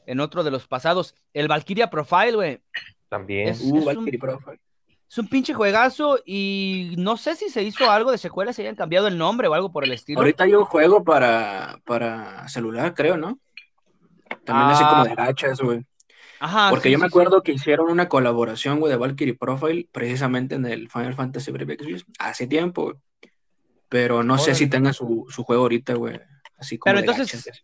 en otro de los pasados, el Valkyria Profile, güey. También. uh, Valkyria Profile. Es un pinche juegazo y no sé si se hizo algo de secuela, si hayan cambiado el nombre o algo por el estilo. Ahorita hay un juego para, para celular, creo, ¿no? También así como de ah. gachas, güey. Ajá, Porque yo me acuerdo que hicieron una colaboración, güey, de Valkyrie Profile, precisamente en el Final Fantasy Brave hace tiempo, Pero no sé si tenga su, juego ahorita, güey. Así como Pero entonces,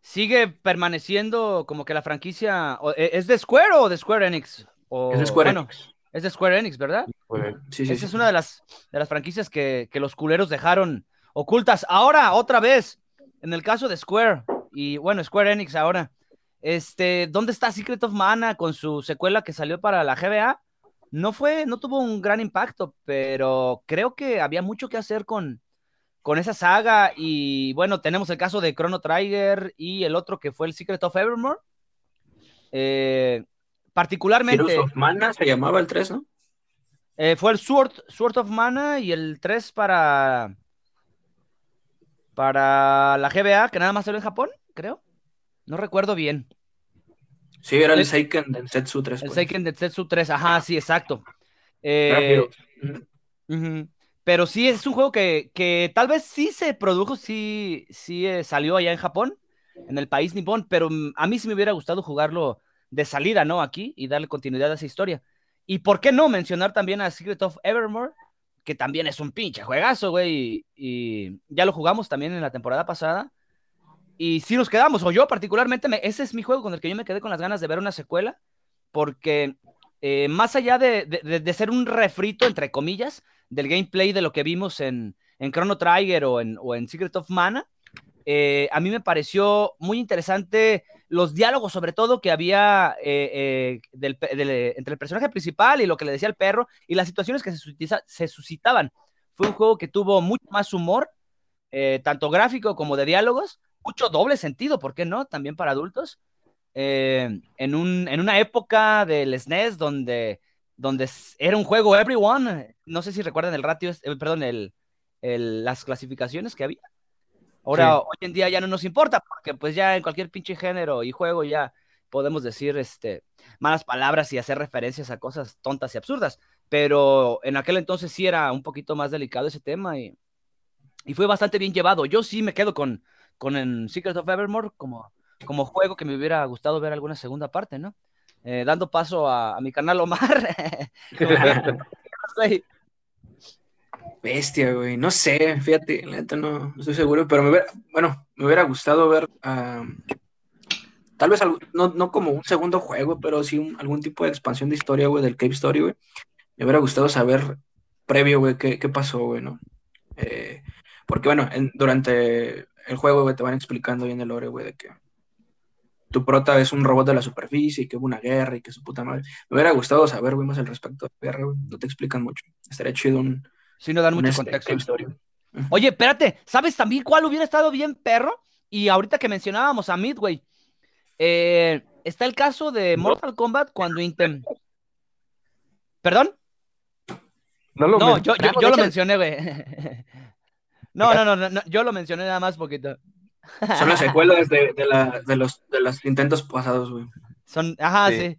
¿sigue permaneciendo como que la franquicia, e, ¿es de Square o de Square Enix? O, es de Square Enix. Es de Square Enix, ¿verdad? Sí, sí, Esa es una de las, de las franquicias que, que los culeros dejaron ocultas. Ahora, otra vez, en el caso de Square, y bueno, Square Enix ahora, este, ¿dónde está Secret of Mana con su secuela que salió para la GBA? No fue, no tuvo un gran impacto, pero creo que había mucho que hacer con, con esa saga. Y bueno, tenemos el caso de Chrono Trigger y el otro que fue el Secret of Evermore. Eh, particularmente. Secret of Mana se llamaba el 3, ¿no? Eh, fue el Sword, Sword of Mana y el 3 para. Para la GBA, que nada más salió en Japón, creo. No recuerdo bien. Sí, era el, Seiken Densetsu 3. El pues. Seiken Densetsu 3, ajá, sí, exacto. Eh, pero sí, es un juego que, que, tal vez sí se produjo, sí, sí eh, salió allá en Japón, en el país nipón, pero mm, a mí sí me hubiera gustado jugarlo de salida, ¿no? Aquí y darle continuidad a esa historia. Y por qué no mencionar también a Secret of Evermore, que también es un pinche juegazo, güey, y ya lo jugamos también en la temporada pasada. Y si nos quedamos, o yo particularmente, ese es mi juego con el que yo me quedé con las ganas de ver una secuela, porque eh, más allá de, ser un refrito, entre comillas, del gameplay de lo que vimos en, en Chrono Trigger o en, o en Secret of Mana, eh, a mí me pareció muy interesante los diálogos, sobre todo, que había eh, entre el personaje principal y lo que le decía el perro, y las situaciones que se, suscitaban. Fue un juego que tuvo mucho más humor, tanto gráfico como de diálogos, mucho doble sentido, ¿por qué no? También para adultos. Eh, en, un, en una época del SNES e donde, donde era un juego everyone, no sé si recuerdan el ratio, eh, perdón, el, las clasificaciones que había. Ahora, hoy en día ya no nos importa, porque pues ya en cualquier pinche género y juego ya podemos decir este, malas palabras y hacer referencias a cosas tontas y absurdas. Pero en aquel entonces sí era un poquito más delicado ese tema y, y fue bastante bien llevado. Yo sí me quedo con, con el Secret of Evermore como, como juego que me hubiera gustado ver alguna segunda parte, ¿no? Eh, dando paso a, mi canal Omar. <laughs> <laughs> Bestia, güey. No sé, fíjate, no, estoy seguro, pero me hubiera, bueno, me hubiera gustado ver, tal vez no, no, como un segundo juego, pero sí algún tipo de expansión de historia, güey, del Cave Story, güey. Me hubiera gustado saber previo, güey, qué, qué pasó, güey, ¿no? Eh, porque, bueno, durante el juego, güey, te van explicando bien el lore, güey, de que tu prota es un robot de la superficie y que hubo una guerra y que su puta madre. Me hubiera gustado saber, güey, más al respecto de la guerra, güey. No te explican mucho. Estaría chido un. Sí, no dan mucho este, contexto. Oye, espérate, ¿sabes también cuál hubiera estado bien, perro? Y ahorita que mencionábamos a Midway, eh, está el caso de Mortal Kombat cuando Intem. ¿Perdón? No, lo no yo, yo, lo mencioné, güey. <laughs> No, no, no, no, yo lo mencioné nada más poquito. Son las secuelas de, de, los, de los intentos pasados, güey. Son, ajá, sí.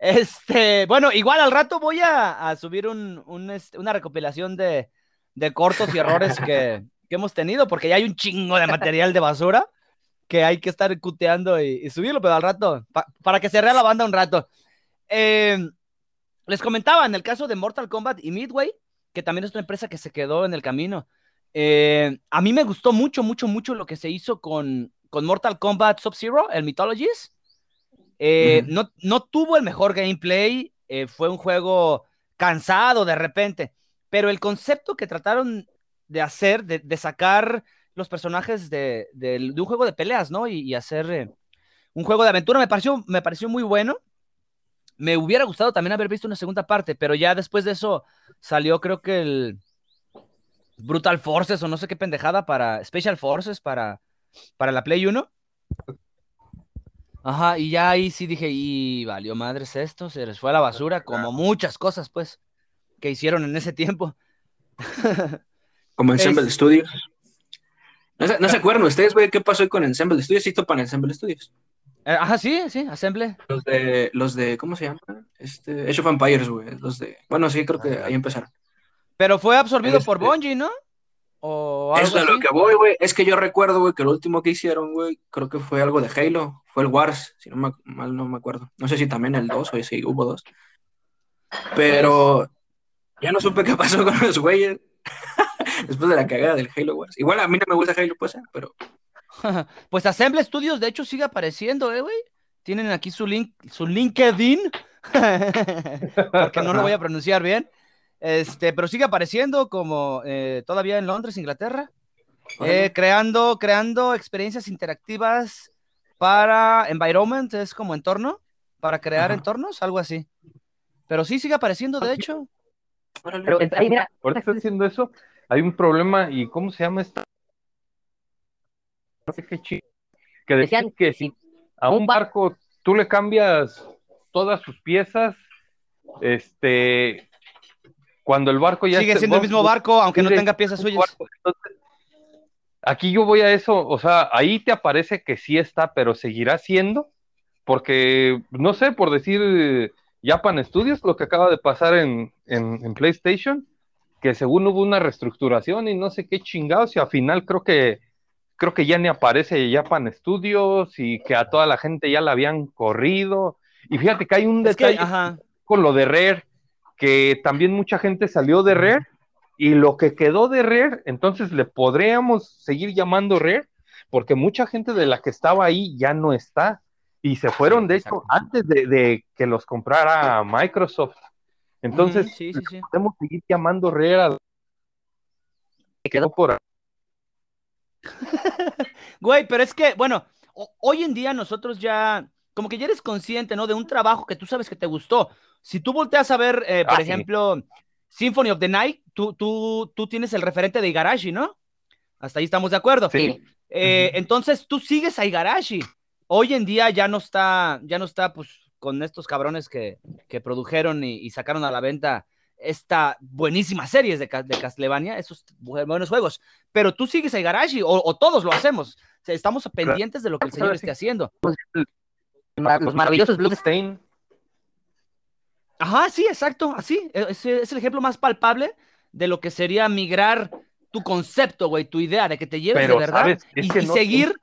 Este, bueno, igual al rato voy a, subir un, este, una recopilación de, cortos y errores que, hemos tenido, porque ya hay un chingo de material de basura que hay que estar cuteando y, subirlo, pero al rato, para que se la banda un rato. Em, les comentaba en el caso de Mortal Kombat y Midway, que también es una empresa que se quedó en el camino. Eh, a mí me gustó mucho, mucho, mucho lo que se hizo con, con Mortal Kombat Sub-Zero, el Mythologies. Eh, no, no, tuvo el mejor gameplay, eh, fue un juego cansado de repente, pero el concepto que trataron de hacer, de, sacar los personajes de, un juego de peleas, ¿no? Y, hacer un juego de aventura me pareció, me pareció muy bueno. Me hubiera gustado también haber visto una segunda parte, pero ya después de eso salió creo que el, Brutal Forces o no sé qué pendejada para Special Forces para, para la Play 1. Ajá, y ya ahí sí dije, y valió madres esto, se les fue a la basura, como muchas cosas, pues, que hicieron en ese tiempo. <laughs> Como Ensemble Studios. ¿No se, acuerdan ustedes, güey, qué pasó con Ensemble Studios? Sí, para Ensemble Studios. Eh, ajá, sí, sí, Assemble. Los de, los de, ¿cómo se llama? Este, Age of Empires, güey. Los de, bueno, sí, creo que ahí empezaron. Pero fue absorbido por este, Bungie, ¿no? O Es algo lo así. que voy, güey. Es que yo recuerdo, güey, que lo último que hicieron, güey, creo que fue algo de Halo. Fue el Wars, si no me, mal no me acuerdo. No sé si también el 2 o si hubo dos. Pero <laughs> ya no supe qué pasó con los güeyes. <laughs> Después de la cagada del Halo Wars. Igual a mí no me gusta Halo, pues, eh, pero <laughs> Pues Assemble Studios, de hecho, sigue apareciendo, ¿eh, güey? Tienen aquí su link, su LinkedIn, porque no lo voy a pronunciar bien. Este, pero sigue apareciendo como eh, todavía en Londres, Inglaterra, eh, creando, creando experiencias interactivas para environment, es como entorno, para crear Ajá. entornos, algo así. Pero sí sigue apareciendo, de hecho. Pero ahí, mira, Ahorita estoy haciendo eso, hay un problema, ¿y cómo se llama esta? No sé qué chido. Que decían que si a un un bar- barco tú le cambias todas sus piezas, este, cuando el barco ya Sigue siendo el mismo barco, aunque no tenga piezas suyas. barco, entonces, aquí yo voy a eso, o sea, ahí te aparece que sí está, pero seguirá siendo, porque, no sé, por decir eh, Japan Studios, lo que acaba de pasar en, en, en PlayStation, que según hubo una reestructuración y no sé qué chingados, y al final creo que creo que ya ni aparece Japan Studios y que a toda la gente ya la habían corrido. Y fíjate que hay un Es detalle con lo de Rare, que también mucha gente salió de Rare y lo que quedó de Rare, entonces le podríamos seguir llamando Rare, porque mucha gente de la que estaba ahí ya no está. Y se fueron, Sí, de hecho, antes de, de que los comprara Microsoft. Entonces, Ujú, sí, sí, sí. podemos seguir llamando Rare a que quedó por ahí. <laughs> Güey, pero es que, bueno, ho- hoy en día nosotros ya, como que ya eres consciente, ¿no? De un trabajo que tú sabes que te gustó. Si tú volteas a ver, eh, por Ah, sí. ejemplo, Symphony of the Night, tú, tú, tú tienes el referente de Igarashi, ¿no? Hasta ahí estamos de acuerdo. Sí. Eh. Entonces tú sigues a Igarashi. Hoy en día ya no está, ya no está, pues, con estos cabrones que, que produjeron y, y sacaron a la venta esta buenísima serie de, de Castlevania, esos bu- buenos juegos. Pero tú sigues a Igarashi, o, o todos lo hacemos. O sea, estamos pendientes de lo que el señor esté sí. haciendo. Los maravillosos Blues Stain. Ajá, sí, exacto, así. E- es el ejemplo más palpable de lo que sería migrar tu concepto, güey, tu idea de que te lleves Pero, de verdad y, no seguir,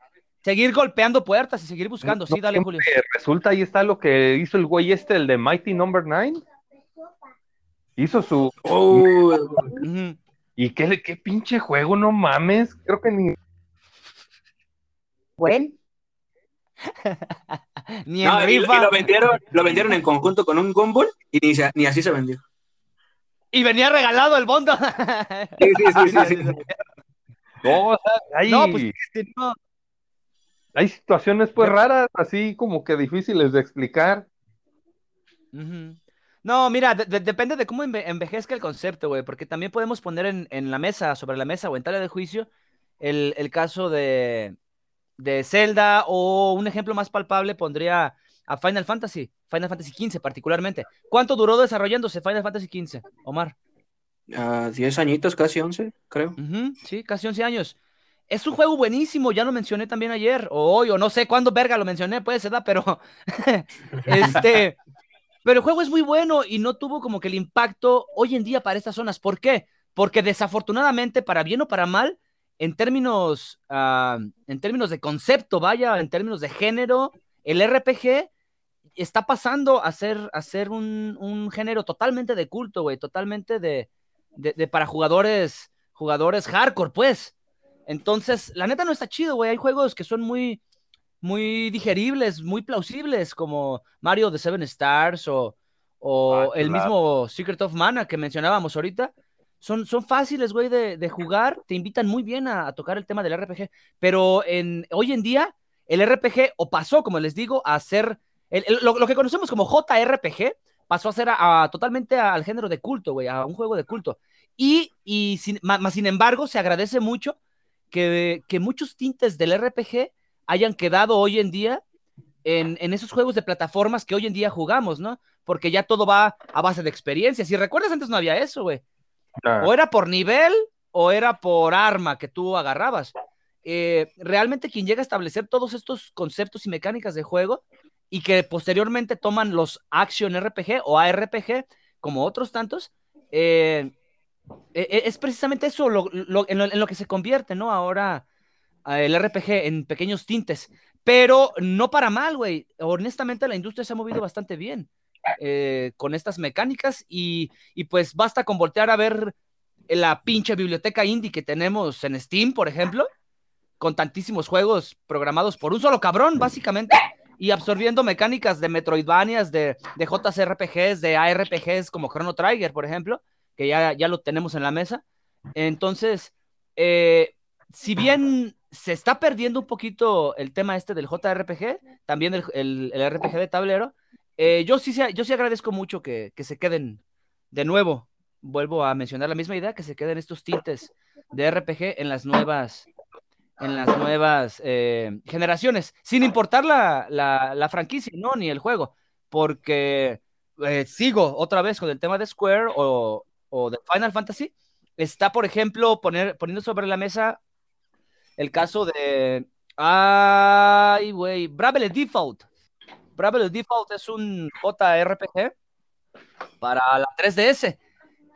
seguir golpeando puertas y seguir buscando. No sí, dale, Julio. Resulta, ahí está lo que hizo el güey este, el de Mighty Number 9. Hizo su. Oh. ¿Y qué, qué pinche juego? No mames. Creo que ni. Güey, <laughs> Ni en no, y, lo vendieron, lo vendieron en conjunto con un Gumball y ni, ni así se vendió. Y venía regalado el bondo. Sí, sí, sí, sí, sí. <laughs> No, o sea, hay, No, pues sí, no. hay situaciones pues raras, así como que difíciles de explicar. No, mira, de- de- depende de cómo enve- envejezca el concepto, güey, porque también podemos poner en, en la mesa, sobre la mesa o en tela de juicio, el, el caso de, de Zelda o un ejemplo más palpable pondría a Final Fantasy, Final Fantasy XV particularmente. ¿Cuánto duró desarrollándose Final Fantasy XV, Omar? 10 añitos, casi 11, creo. Sí, casi 11 años. Es un juego buenísimo, ya lo mencioné también ayer, o hoy, o no sé cuándo verga lo mencioné, puede ser, pero <laughs> este, pero el juego es muy bueno y no tuvo como que el impacto hoy en día para estas zonas. ¿Por qué? Porque desafortunadamente, para bien o para mal, en términos, ah, en términos de concepto, vaya, en términos de género, el RPG está pasando a ser, a ser un, un género totalmente de culto, güey, totalmente de, de, de para jugadores, jugadores hardcore, pues. Entonces, la neta no está chido, güey. Hay juegos que son muy, muy digeribles, muy plausibles, como Mario de Seven Stars o, o Ah, el claro. mismo Secret of Mana que mencionábamos ahorita. Son, son fáciles, güey, de, de jugar. Te invitan muy bien a, a tocar el tema del RPG. Pero en, hoy en día, el RPG o pasó, como les digo, a ser el- lo, lo que conocemos como JRPG pasó a ser a, totalmente al género de culto, güey, a un juego de culto. Y, y sin, sin embargo, se agradece mucho que, que muchos tintes del RPG hayan quedado hoy en día en, en esos juegos de plataformas que hoy en día jugamos, ¿no? Porque ya todo va a base de experiencias. Si recuerdas, antes no había eso, güey. O era por nivel o era por arma que tú agarrabas. Eh, realmente quien llega a establecer todos estos conceptos y mecánicas de juego y que posteriormente toman los Action RPG o ARPG, como otros tantos, eh, e, e, es precisamente eso en, lo, que se convierte, ¿no? Ahora el RPG en pequeños tintes, pero no para mal, güey. Honestamente la industria se ha movido bastante bien eh, con estas mecánicas y, y pues basta con voltear a ver la pinche biblioteca indie que tenemos en Steam, por ejemplo, con tantísimos juegos programados por un solo cabrón, básicamente, y absorbiendo mecánicas de Metroidvanias, de, de JRPGs, de ARPGs como Chrono Trigger, por ejemplo, que ya, ya lo tenemos en la mesa. Entonces, eh, si bien se está perdiendo un poquito el tema este del JRPG, también el, el, RPG de tablero, eh, yo, sí, yo sí agradezco mucho que, que se queden de nuevo vuelvo a mencionar la misma idea, que se queden estos tintes de RPG en las nuevas, en las nuevas eh, generaciones, sin importar la, la, franquicia, ¿no? Ni el juego, porque eh, sigo otra vez con el tema de Square o, o de Final Fantasy. Está, por ejemplo, poner, poniendo sobre la mesa el caso de. Ay, güey. Bravely Default. Bravely Default es un JRPG para la 3DS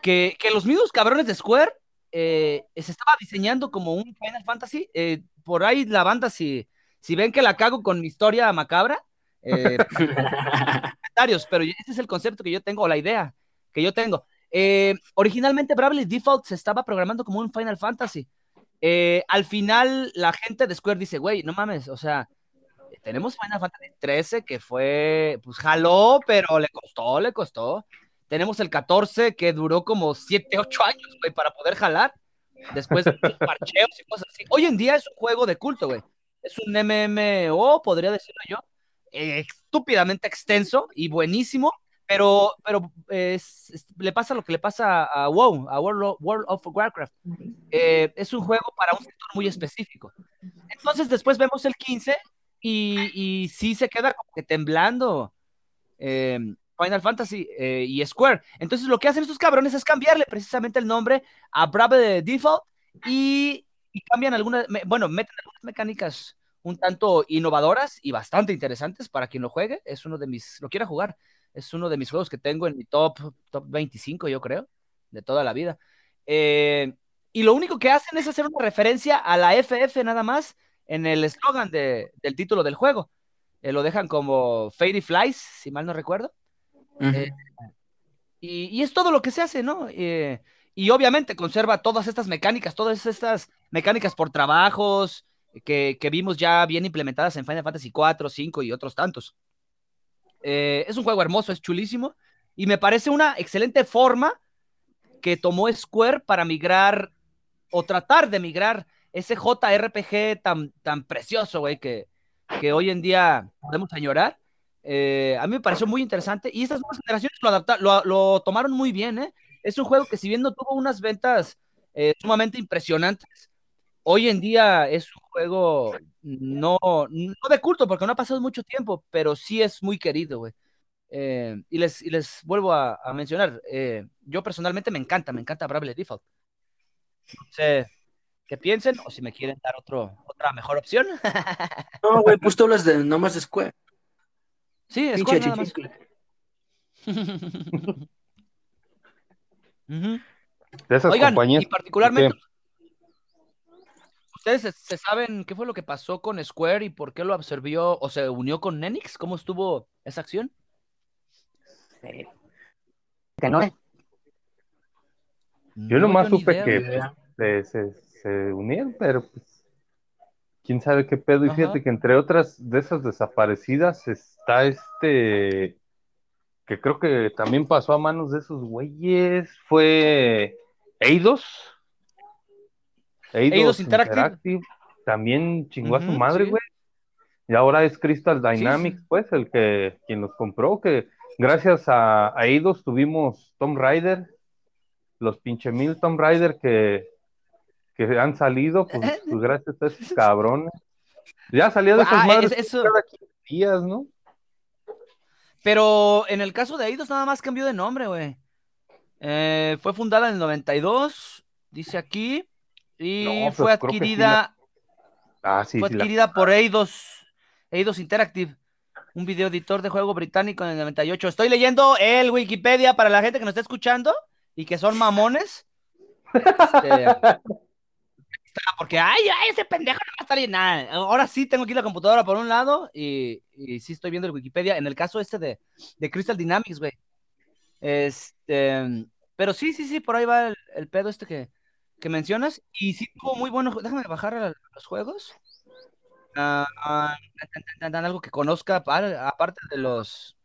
que, los mismos cabrones de Square eh, se estaba diseñando como un Final Fantasy. Eh, por ahí la banda, si, si ven que la cago con mi historia macabra, eh, <laughs> comentarios, pero ese es el concepto que yo tengo, o la idea que yo tengo. originalmente Bravely Default se estaba programando como un Final Fantasy. al final la gente de Square dice, güey, no mames, o sea, tenemos Final Fantasy 13 que fue, pues jaló, pero le costó, le costó. Tenemos el 14 que duró como 7, 8 años, güey, para poder jalar. Después <laughs> de parcheos y cosas así. Hoy en día es un juego de culto, güey. Es un MMO, podría decirlo yo. estúpidamente extenso y buenísimo, pero, pero le pasa lo que le pasa a WoW, a World of, Warcraft. Eh, es un juego para un sector muy específico. Entonces después vemos el 15 y, y sí se queda como que temblando. Eh, Final Fantasy eh, y Square. Entonces lo que hacen estos cabrones es cambiarle precisamente el nombre a Brave Default y, cambian algunas, bueno, meten algunas mecánicas un tanto innovadoras y bastante interesantes para quien lo juegue. Es uno de mis, lo quiera jugar, es uno de mis juegos que tengo en mi top, top 25, yo creo, de toda la vida. Eh, y lo único que hacen es hacer una referencia a la FF nada más en el eslogan de, del título del juego. Eh, lo dejan como Fairy Flies, si mal no recuerdo. Eh, y, es todo lo que se hace, ¿no? Eh, y obviamente conserva todas estas mecánicas, todas estas mecánicas por trabajos que, vimos ya bien implementadas en Final Fantasy 4, 5 y otros tantos. Es un juego hermoso, es chulísimo y me parece una excelente forma que tomó Square para migrar o tratar de migrar ese JRPG tan, tan precioso, güey, que, que hoy en día podemos añorar eh, a mí me pareció muy interesante y estas nuevas generaciones lo, lo, tomaron muy bien. ¿eh? Es un juego que si bien no tuvo unas ventas eh, sumamente impresionantes, hoy en día es un juego no, no de culto porque no ha pasado mucho tiempo, pero sí es muy querido, güey. y, les, y les vuelvo a, mencionar, yo personalmente me encanta, me encanta Bravely Default. No qué piensen o si me quieren dar otro, otra mejor opción. no, güey, pues tú hablas de nomás de Square. Sí, es nada más. De esas Oigan, compañías. Y particularmente. ¿Ustedes se, saben qué fue lo que pasó con Square y por qué lo absorbió o se unió con Nenix? ¿Cómo estuvo esa acción? Sí. Que no. Yo nomás supe que se, se, unieron, pero pues quién sabe qué pedo. Y fíjate que entre otras de esas desaparecidas está este, que creo que también pasó a manos de esos güeyes, fue Eidos. Eidos, Interactive. También chingó a su madre, güey. Y ahora es Crystal Dynamics, pues, el que quien los compró, que gracias a, Eidos tuvimos Tom Rider, los pinche mil Tom Rider que que han salido, pues, <laughs> pues gracias a esos cabrones. Ya salía de esos ah, madres cada 15 días, ¿no? Pero en el caso de Eidos nada más cambió de nombre, güey. Eh, fue fundada en el 92, dice aquí, y pues, fue adquirida, ah, sí, fue adquirida por Eidos, Eidos Interactive, un video editor de juego británico en el 98. Estoy leyendo el Wikipedia para la gente que nos está escuchando y que son mamones. <laughs> Este, porque, ay, ay, ese pendejo no va a estar bien. Nada. Ahora sí tengo aquí la computadora por un lado y, y sí estoy viendo el Wikipedia. En el caso este de, de Crystal Dynamics, güey. Este, pero sí, sí, sí, por ahí va el, pedo este que, que, mencionas. Y sí tuvo muy bueno. Déjame bajar los juegos. Uh, algo que conozca, aparte de los.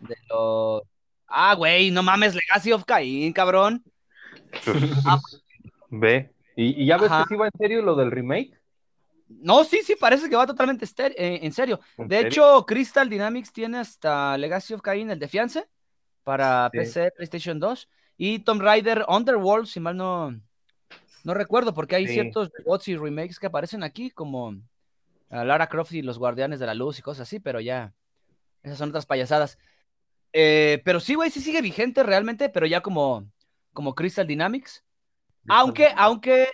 De los. Ah, güey, no mames, Legacy of Cain, cabrón. <laughs> Ve. ¿Y, ya ves que sí va en serio lo del remake? No, sí, sí, parece que va totalmente eh, en serio. de hecho, Crystal Dynamics tiene hasta Legacy of Kain, el de fianza, para PC, PlayStation 2, y Tomb Raider Underworld, si mal no, no recuerdo, porque hay ciertos bots y remakes que aparecen aquí, como Lara Croft y los Guardianes de la Luz y cosas así, pero ya, esas son otras payasadas. Eh, pero sí, güey, sí sigue vigente realmente, pero ya como, como Crystal Dynamics. Aunque, aunque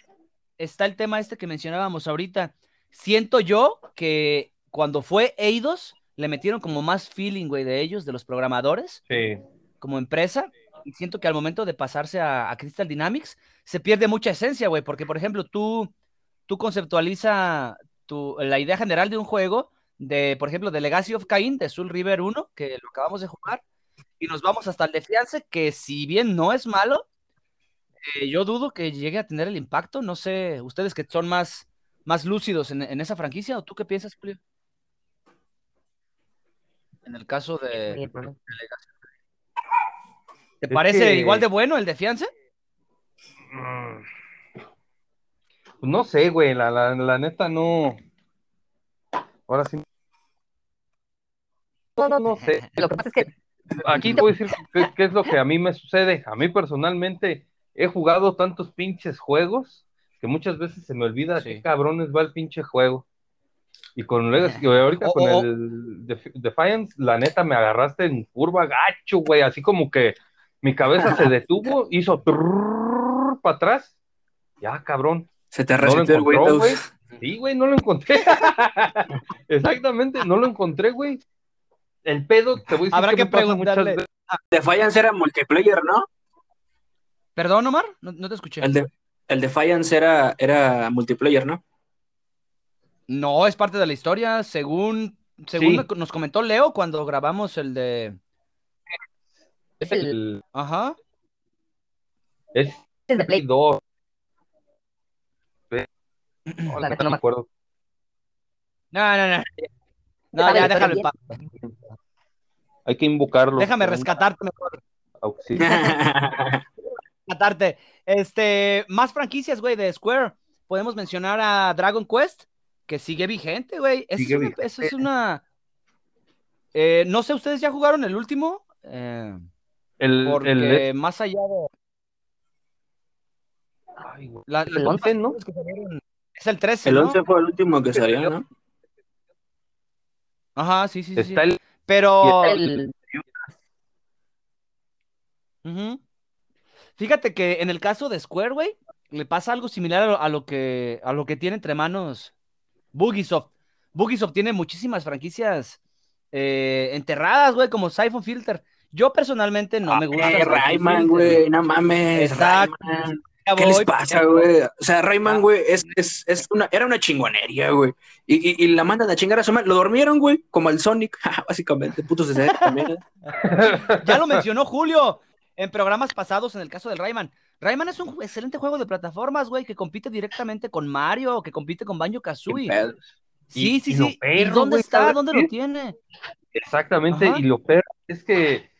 está el tema este que mencionábamos ahorita. Siento yo que cuando fue Eidos, le metieron como más feeling, güey, de ellos, de los programadores. Sí. Como empresa. Y siento que al momento de pasarse a, Crystal Dynamics, se pierde mucha esencia, güey. Porque, por ejemplo, tú, tú conceptualiza tu, la idea general de un juego, de, por ejemplo, de Legacy of Kain, de Soul River 1, que lo acabamos de jugar, y nos vamos hasta el de Fiance, que si bien no es malo, eh, yo dudo que llegue a tener el impacto. No sé, ustedes que son más, más lúcidos en, esa franquicia, ¿o tú qué piensas, Julio? En el caso de, ¿Te parece igual de bueno el de Fiance? Mm. Pues no sé, güey, la, la, neta no. Ahora sí. No, no, no sé. Lo que pasa es que. Aquí voy a decir qué, es lo que a mí me sucede. A mí personalmente, he jugado tantos pinches juegos que muchas veces se me olvida qué cabrones va el pinche juego. Y con Legacy, <laughs> ahorita con el Defiance, la neta me agarraste en curva gacho, güey, así como que mi cabeza se <laughs> detuvo, hizo para atrás. Ya, cabrón. Se te resetó el Güey. Sí, güey, no lo encontré. Exactamente, no lo encontré, güey. El pedo, te voy a decir Habrá que, preguntarle. Defiance era multiplayer, ¿no? Perdón, Omar, no, te escuché. El de, el Defiance era, era multiplayer, ¿no? No, es parte de la historia, según, según nos comentó Leo cuando grabamos el de... Es el... Ajá. Es el de Play 2. No, la no me acuerdo. No, no, no. No, ya déjalo en paz. Hay que invocarlo. Déjame rescatarte mejor. Auxilio. <laughs> Este, más franquicias, güey, de Square. Podemos mencionar a Dragon Quest, que sigue vigente, güey. Eso, es una. Eh, no sé, ¿ustedes ya jugaron el último? Eh, el, porque más allá de. Ay, la, el 11, ¿no? Es el 13. El 11 fue el último que salió, ¿no? Ajá, sí, sí, Está sí. El... Pero. Fíjate que en el caso de Square, güey, le pasa algo similar a lo, que, a lo que tiene entre manos Bugisoft. Bugisoft tiene muchísimas franquicias eh, enterradas, güey, como Siphon Filter. Yo personalmente no me gusta. Rayman, güey, no mames. Exacto. ¿Qué les pasa, güey? O sea, Rayman, güey, es, es, es, una, era una chingonería, güey. Y, y, y, la mandan a chingar a su madre. Lo dormieron, güey, como el Sonic, <laughs> básicamente. Putos de también. ¿eh? <laughs> ya lo mencionó Julio en programas pasados en el caso del Rayman. Rayman es un excelente juego de plataformas, güey, que compite directamente con Mario, que compite con Banjo Kazooie. Sí, sí, sí. ¿Y dónde está? ¿Dónde lo tiene? Exactamente, y lo peor es que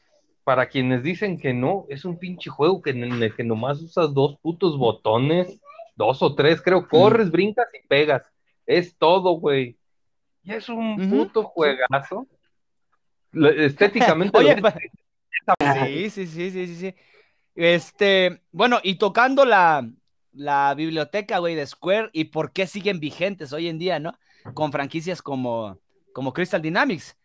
para quienes dicen que no, es un pinche juego que en el que nomás usas dos putos botones, dos o tres, creo, corres, brincas y pegas. Es todo, güey. Y es un puto juegazo. <laughs> Estéticamente. Oye, Sí, sí, sí, sí, sí, Este, bueno, y tocando la, la biblioteca, güey, de Square y por qué siguen vigentes hoy en día, ¿no? Con franquicias como, como Crystal Dynamics.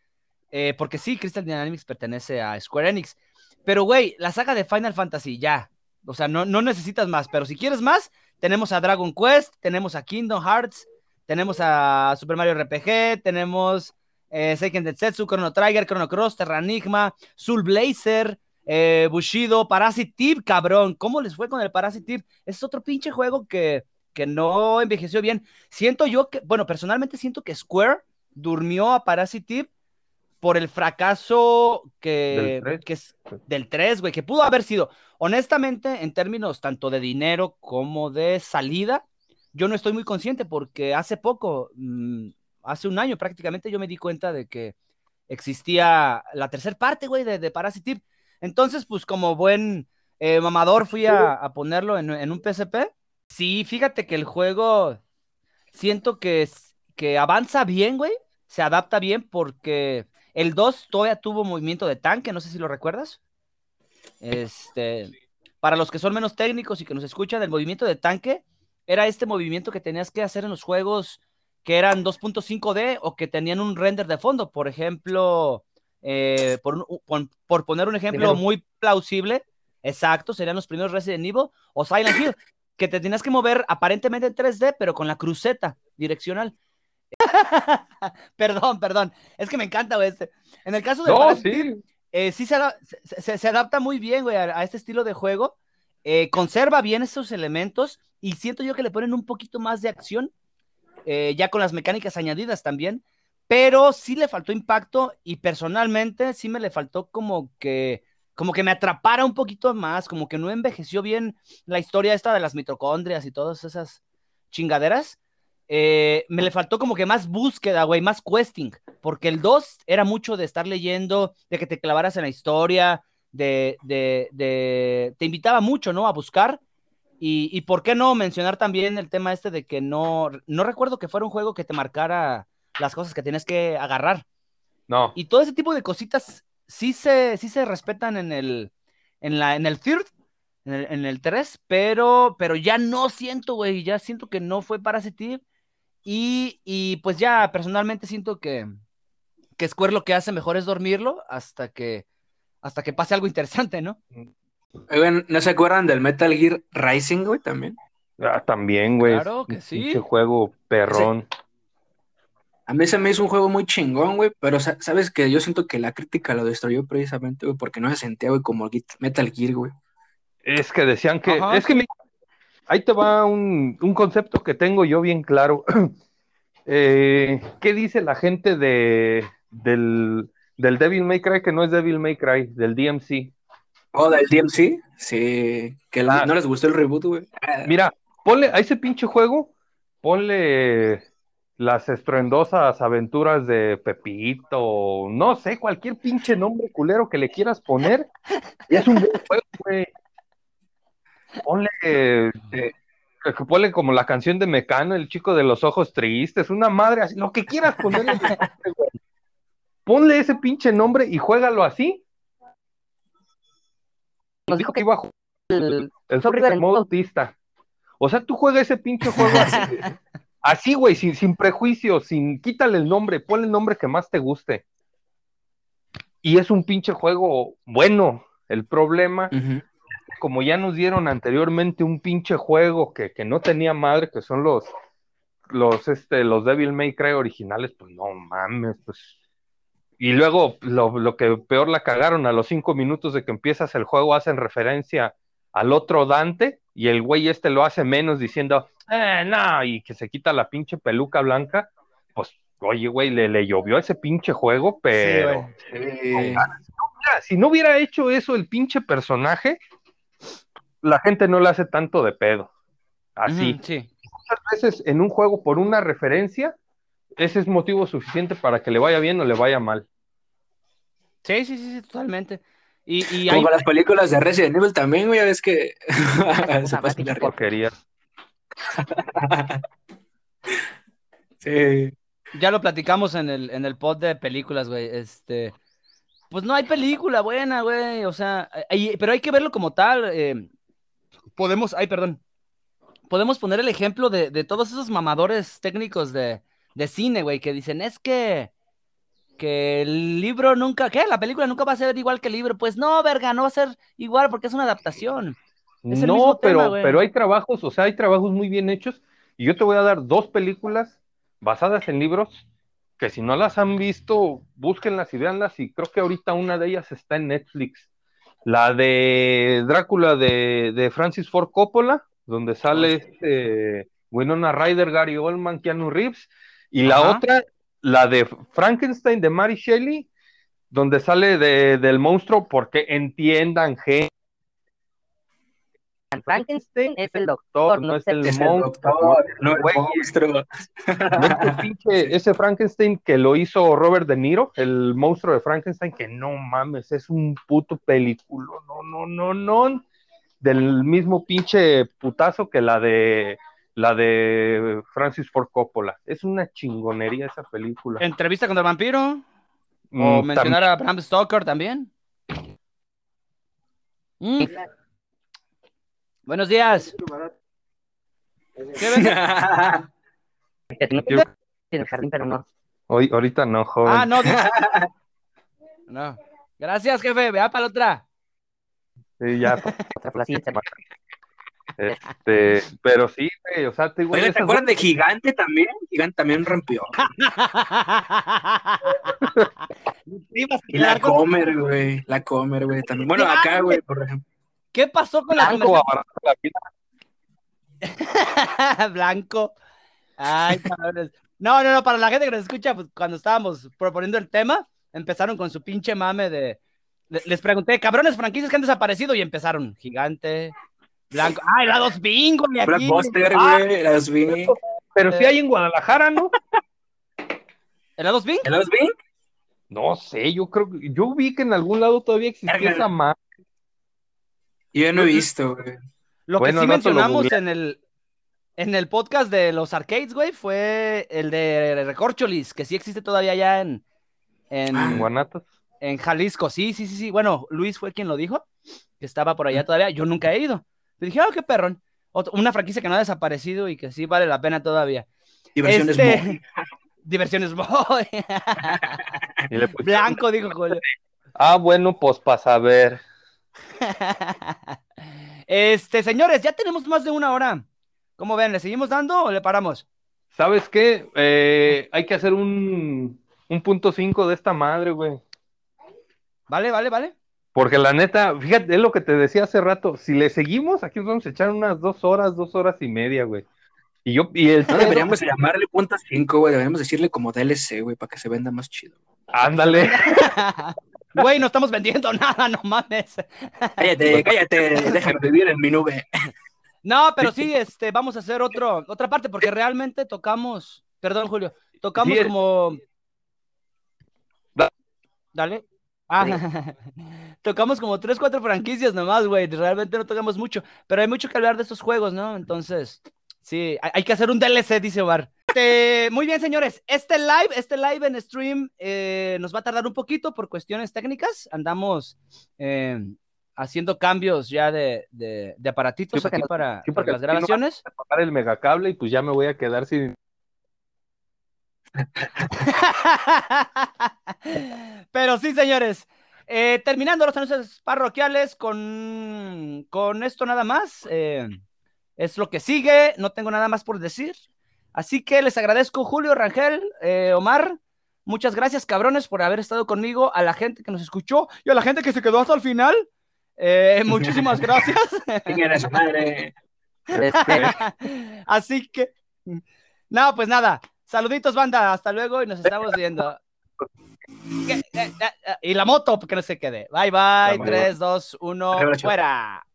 Eh, porque sí, Crystal Dynamics pertenece a Square Enix. Pero, güey, la saga de Final Fantasy, ya. O sea, no, no necesitas más. Pero si quieres más, tenemos a Dragon Quest, tenemos a Kingdom Hearts, tenemos a Super Mario RPG, tenemos eh, Seiken Densetsu, Chrono Trigger, Chrono Cross, Terranigma, Soul Blazer, eh, Bushido, Parasite cabrón. ¿Cómo les fue con el Parasite Es otro pinche juego que, que no envejeció bien. Siento yo que, bueno, personalmente siento que Square durmió a Parasite por el fracaso que, que es del 3, güey, que pudo haber sido. Honestamente, en términos tanto de dinero como de salida, yo no estoy muy consciente porque hace poco, mm, hace un año prácticamente, yo me di cuenta de que existía la tercera parte, güey, de, de Parasite Entonces, pues como buen eh, mamador fui a, ponerlo en, en, un PSP. Sí, fíjate que el juego siento que, que avanza bien, güey. Se adapta bien porque el 2 todavía tuvo movimiento de tanque, no sé si lo recuerdas. Este, para los que son menos técnicos y que nos escuchan, el movimiento de tanque era este movimiento que tenías que hacer en los juegos que eran 2.5D o que tenían un render de fondo. Por ejemplo, eh, por, por, poner un ejemplo muy plausible, exacto, serían los primeros Resident Evil o Silent Hill, que te tenías que mover aparentemente en 3D, pero con la cruceta direccional. <laughs> perdón, perdón. Es que me encanta, güey. Este. En el caso de. No, sí. Eh, sí se, se, adapta muy bien, güey, a, este estilo de juego. Eh, conserva bien esos elementos y siento yo que le ponen un poquito más de acción, eh, ya con las mecánicas añadidas también, pero sí le faltó impacto y personalmente sí me le faltó como que como que me atrapara un poquito más, como que no envejeció bien la historia esta de las mitocondrias y todas esas chingaderas. Eh, me le faltó como que más búsqueda, güey, más questing, porque el 2 era mucho de estar leyendo, de que te clavaras en la historia, de, de, de te invitaba mucho, ¿no? A buscar. Y, y, por qué no mencionar también el tema este de que no, no recuerdo que fuera un juego que te marcara las cosas que tienes que agarrar. No. Y todo ese tipo de cositas sí se, sí se respetan en el, en la, en el third, en el, en el 3, pero, pero ya no siento, güey, ya siento que no fue para ese tipo y, pues ya personalmente siento que, que Square lo que hace mejor es dormirlo hasta que, hasta que pase algo interesante, ¿no? ¿No se acuerdan del Metal Gear Rising, güey, también? Ah, también, güey. Claro que sí. Ese juego perrón. A mí se me hizo un juego muy chingón, güey, pero sabes que yo siento que la crítica lo destruyó precisamente, güey, porque no se sentía, güey, como Metal Gear, güey. Es que decían que, es que ahí te va un, concepto que tengo yo bien claro. <clears throat> Eh, ¿Qué dice la gente de, del, Devil May Cry que no es Devil May Cry, del DMC? ¿Oh, del DMC? Sí, que ah. no les gustó el reboot, güey. Mira, ponle a ese pinche juego, ponle las estruendosas aventuras de Pepito, no sé, cualquier pinche nombre culero que le quieras poner, y es un buen <laughs> juego, güey ponle, eh, ponle como la canción de Mecano, el chico de los ojos tristes, una madre así, lo que quieras ponerle. <laughs> ponle ese pinche nombre y juégalo así. Nos dijo que iba a jugar el, el modo autista. O sea, tú juegas ese pinche juego así, <laughs> güey, sin, sin prejuicios, sin quítale el nombre, ponle el nombre que más te guste. Y es un pinche juego bueno. El problema como ya nos dieron anteriormente un pinche juego que, no tenía madre, que son los, los, este, los Devil May Cry originales, pues no mames, pues. Y luego lo, que peor la cagaron, a los cinco minutos de que empiezas el juego hacen referencia al otro Dante y el güey este lo hace menos diciendo, eh, no, y que se quita la pinche peluca blanca, pues, oye, güey, le, le llovió ese pinche juego, pero... si no hubiera hecho eso el pinche personaje, la gente no le hace tanto de pedo. Así. sí. Muchas veces en un juego por una referencia, ese es motivo suficiente para que le vaya bien o le vaya mal. Sí, sí, sí, totalmente. Y, y Como hay... las películas de Resident Evil también, güey, ves que <laughs> <laughs> se porquería. <laughs> sí. Ya lo platicamos en el, en el pod de películas, güey. Este, pues no hay película buena, güey. O sea, pero hay que verlo como tal. Eh, podemos, ay, perdón. Podemos poner el ejemplo de, todos esos mamadores técnicos de, cine, güey, que dicen, es que, que el libro nunca, ¿qué? La película nunca va a ser igual que el libro. Pues no, verga, no va a ser igual porque es una adaptación. no, pero, pero hay trabajos, o sea, hay trabajos muy bien hechos. Y yo te voy a dar dos películas basadas en libros que si no las han visto, búsquenlas y véanlas. Y creo que ahorita una de ellas está en Netflix. La de Drácula de, Francis Ford Coppola, donde sale este Winona Ryder, Gary Oldman, Keanu Reeves. Y la otra, la de Frankenstein de Mary Shelley, donde sale del monstruo, porque entiendan, gente Frankenstein es el doctor, no, es el, monstruo. no el monstruo. ese Frankenstein que lo hizo Robert De Niro, el monstruo de Frankenstein, que no mames, es un puto película, no, no, no, no, del mismo pinche putazo que la de la de Francis Ford Coppola. Es una chingonería esa película. ¿Entrevista con el vampiro? ¿O mm, mencionar a Bram Stoker también? Mm. Buenos días. ¿Qué ven? el jardín, pero no. Hoy, ahorita no, joven. Ah, no. no. Gracias, jefe. Vea para la otra. Sí, ya. <laughs> Este, <laughs> pero sí, güey, o sea, te Oye, ¿te acuerdas de Gigante también? Gigante también rompió. <laughs> y la Comer, güey. La Comer, güey, también. Bueno, acá, güey, por ejemplo. ¿Qué pasó con la Blanco, <laughs> Blanco. Ay, No, no, no, para la gente que nos escucha, pues, cuando estábamos proponiendo el tema, empezaron con su pinche mame de. Les pregunté, cabrones franquicias que han desaparecido y empezaron gigante, blanco. ¡Ay, la dos bingo! Blackbuster, güey, la dos bingo. Pero sí hay en Guadalajara, ¿no? ¿El la dos bing? ¿El dos bing? No sé, yo creo que. Yo vi que en algún lado todavía existía esa marca. Yo no he visto, güey. Lo que sí mencionamos en el, en el podcast de los arcades, güey, fue el de Recorcholis, que sí existe todavía allá en. En, ah, Guanatos. En Jalisco, sí, sí, sí, sí. Bueno, Luis fue quien lo dijo, que estaba por allá todavía. Yo nunca he ido. Le dije, oh, qué perrón. una franquicia que no ha desaparecido y que sí vale la pena todavía. Diversiones este... <laughs> Diversiones boy. Blanco, dijo Julio. Ah, bueno, pues para saber. <laughs> este, señores, ya tenemos más de una hora. ¿Cómo ven? ¿Le seguimos dando o le paramos? ¿Sabes qué? Eh, hay que hacer un, un punto cinco de esta madre, güey. Vale, vale, vale. Porque la neta, fíjate, es lo que te decía hace rato. Si le seguimos, aquí nos vamos a echar unas dos horas, dos horas y media, güey. Y yo, y el. No deberíamos llamarle punto cinco, güey. Deberíamos decirle como DLC, güey, para que se venda más chido. Ándale. <laughs> Güey, no estamos vendiendo nada, no mames. Cállate, cállate, déjame vivir en mi nube. No, pero sí, este, vamos a hacer otro, otra parte, porque realmente tocamos, perdón, Julio, tocamos como. Dale. Ah, <laughs> tocamos como tres, cuatro franquicias nomás, güey. Realmente no tocamos mucho, pero hay mucho que hablar de estos juegos, ¿no? Entonces, sí, hay que hacer un DLC, dice Omar. Este, muy bien, señores. Este live, este live en stream eh, nos va a tardar un poquito por cuestiones técnicas. Andamos eh, haciendo cambios ya de, de, aparatitos aquí para, las grabaciones. No a el megacable y pues ya me voy a quedar sin. <laughs> Pero sí, señores. Eh, terminando los anuncios parroquiales con, con esto nada más. es lo que sigue. No tengo nada más por decir. Así que les agradezco, Julio, Rangel, eh, Omar. Muchas gracias, cabrones, por haber estado conmigo, a la gente que nos escuchó y a la gente que se quedó hasta el final. Eh, <laughs> muchísimas gracias. madre? Este. <laughs> Así que, no, pues nada. Saluditos, banda. Hasta luego y nos estamos viendo. <laughs> Y la moto, porque no se quede. Bye, bye. 3, 2, 1, fuera.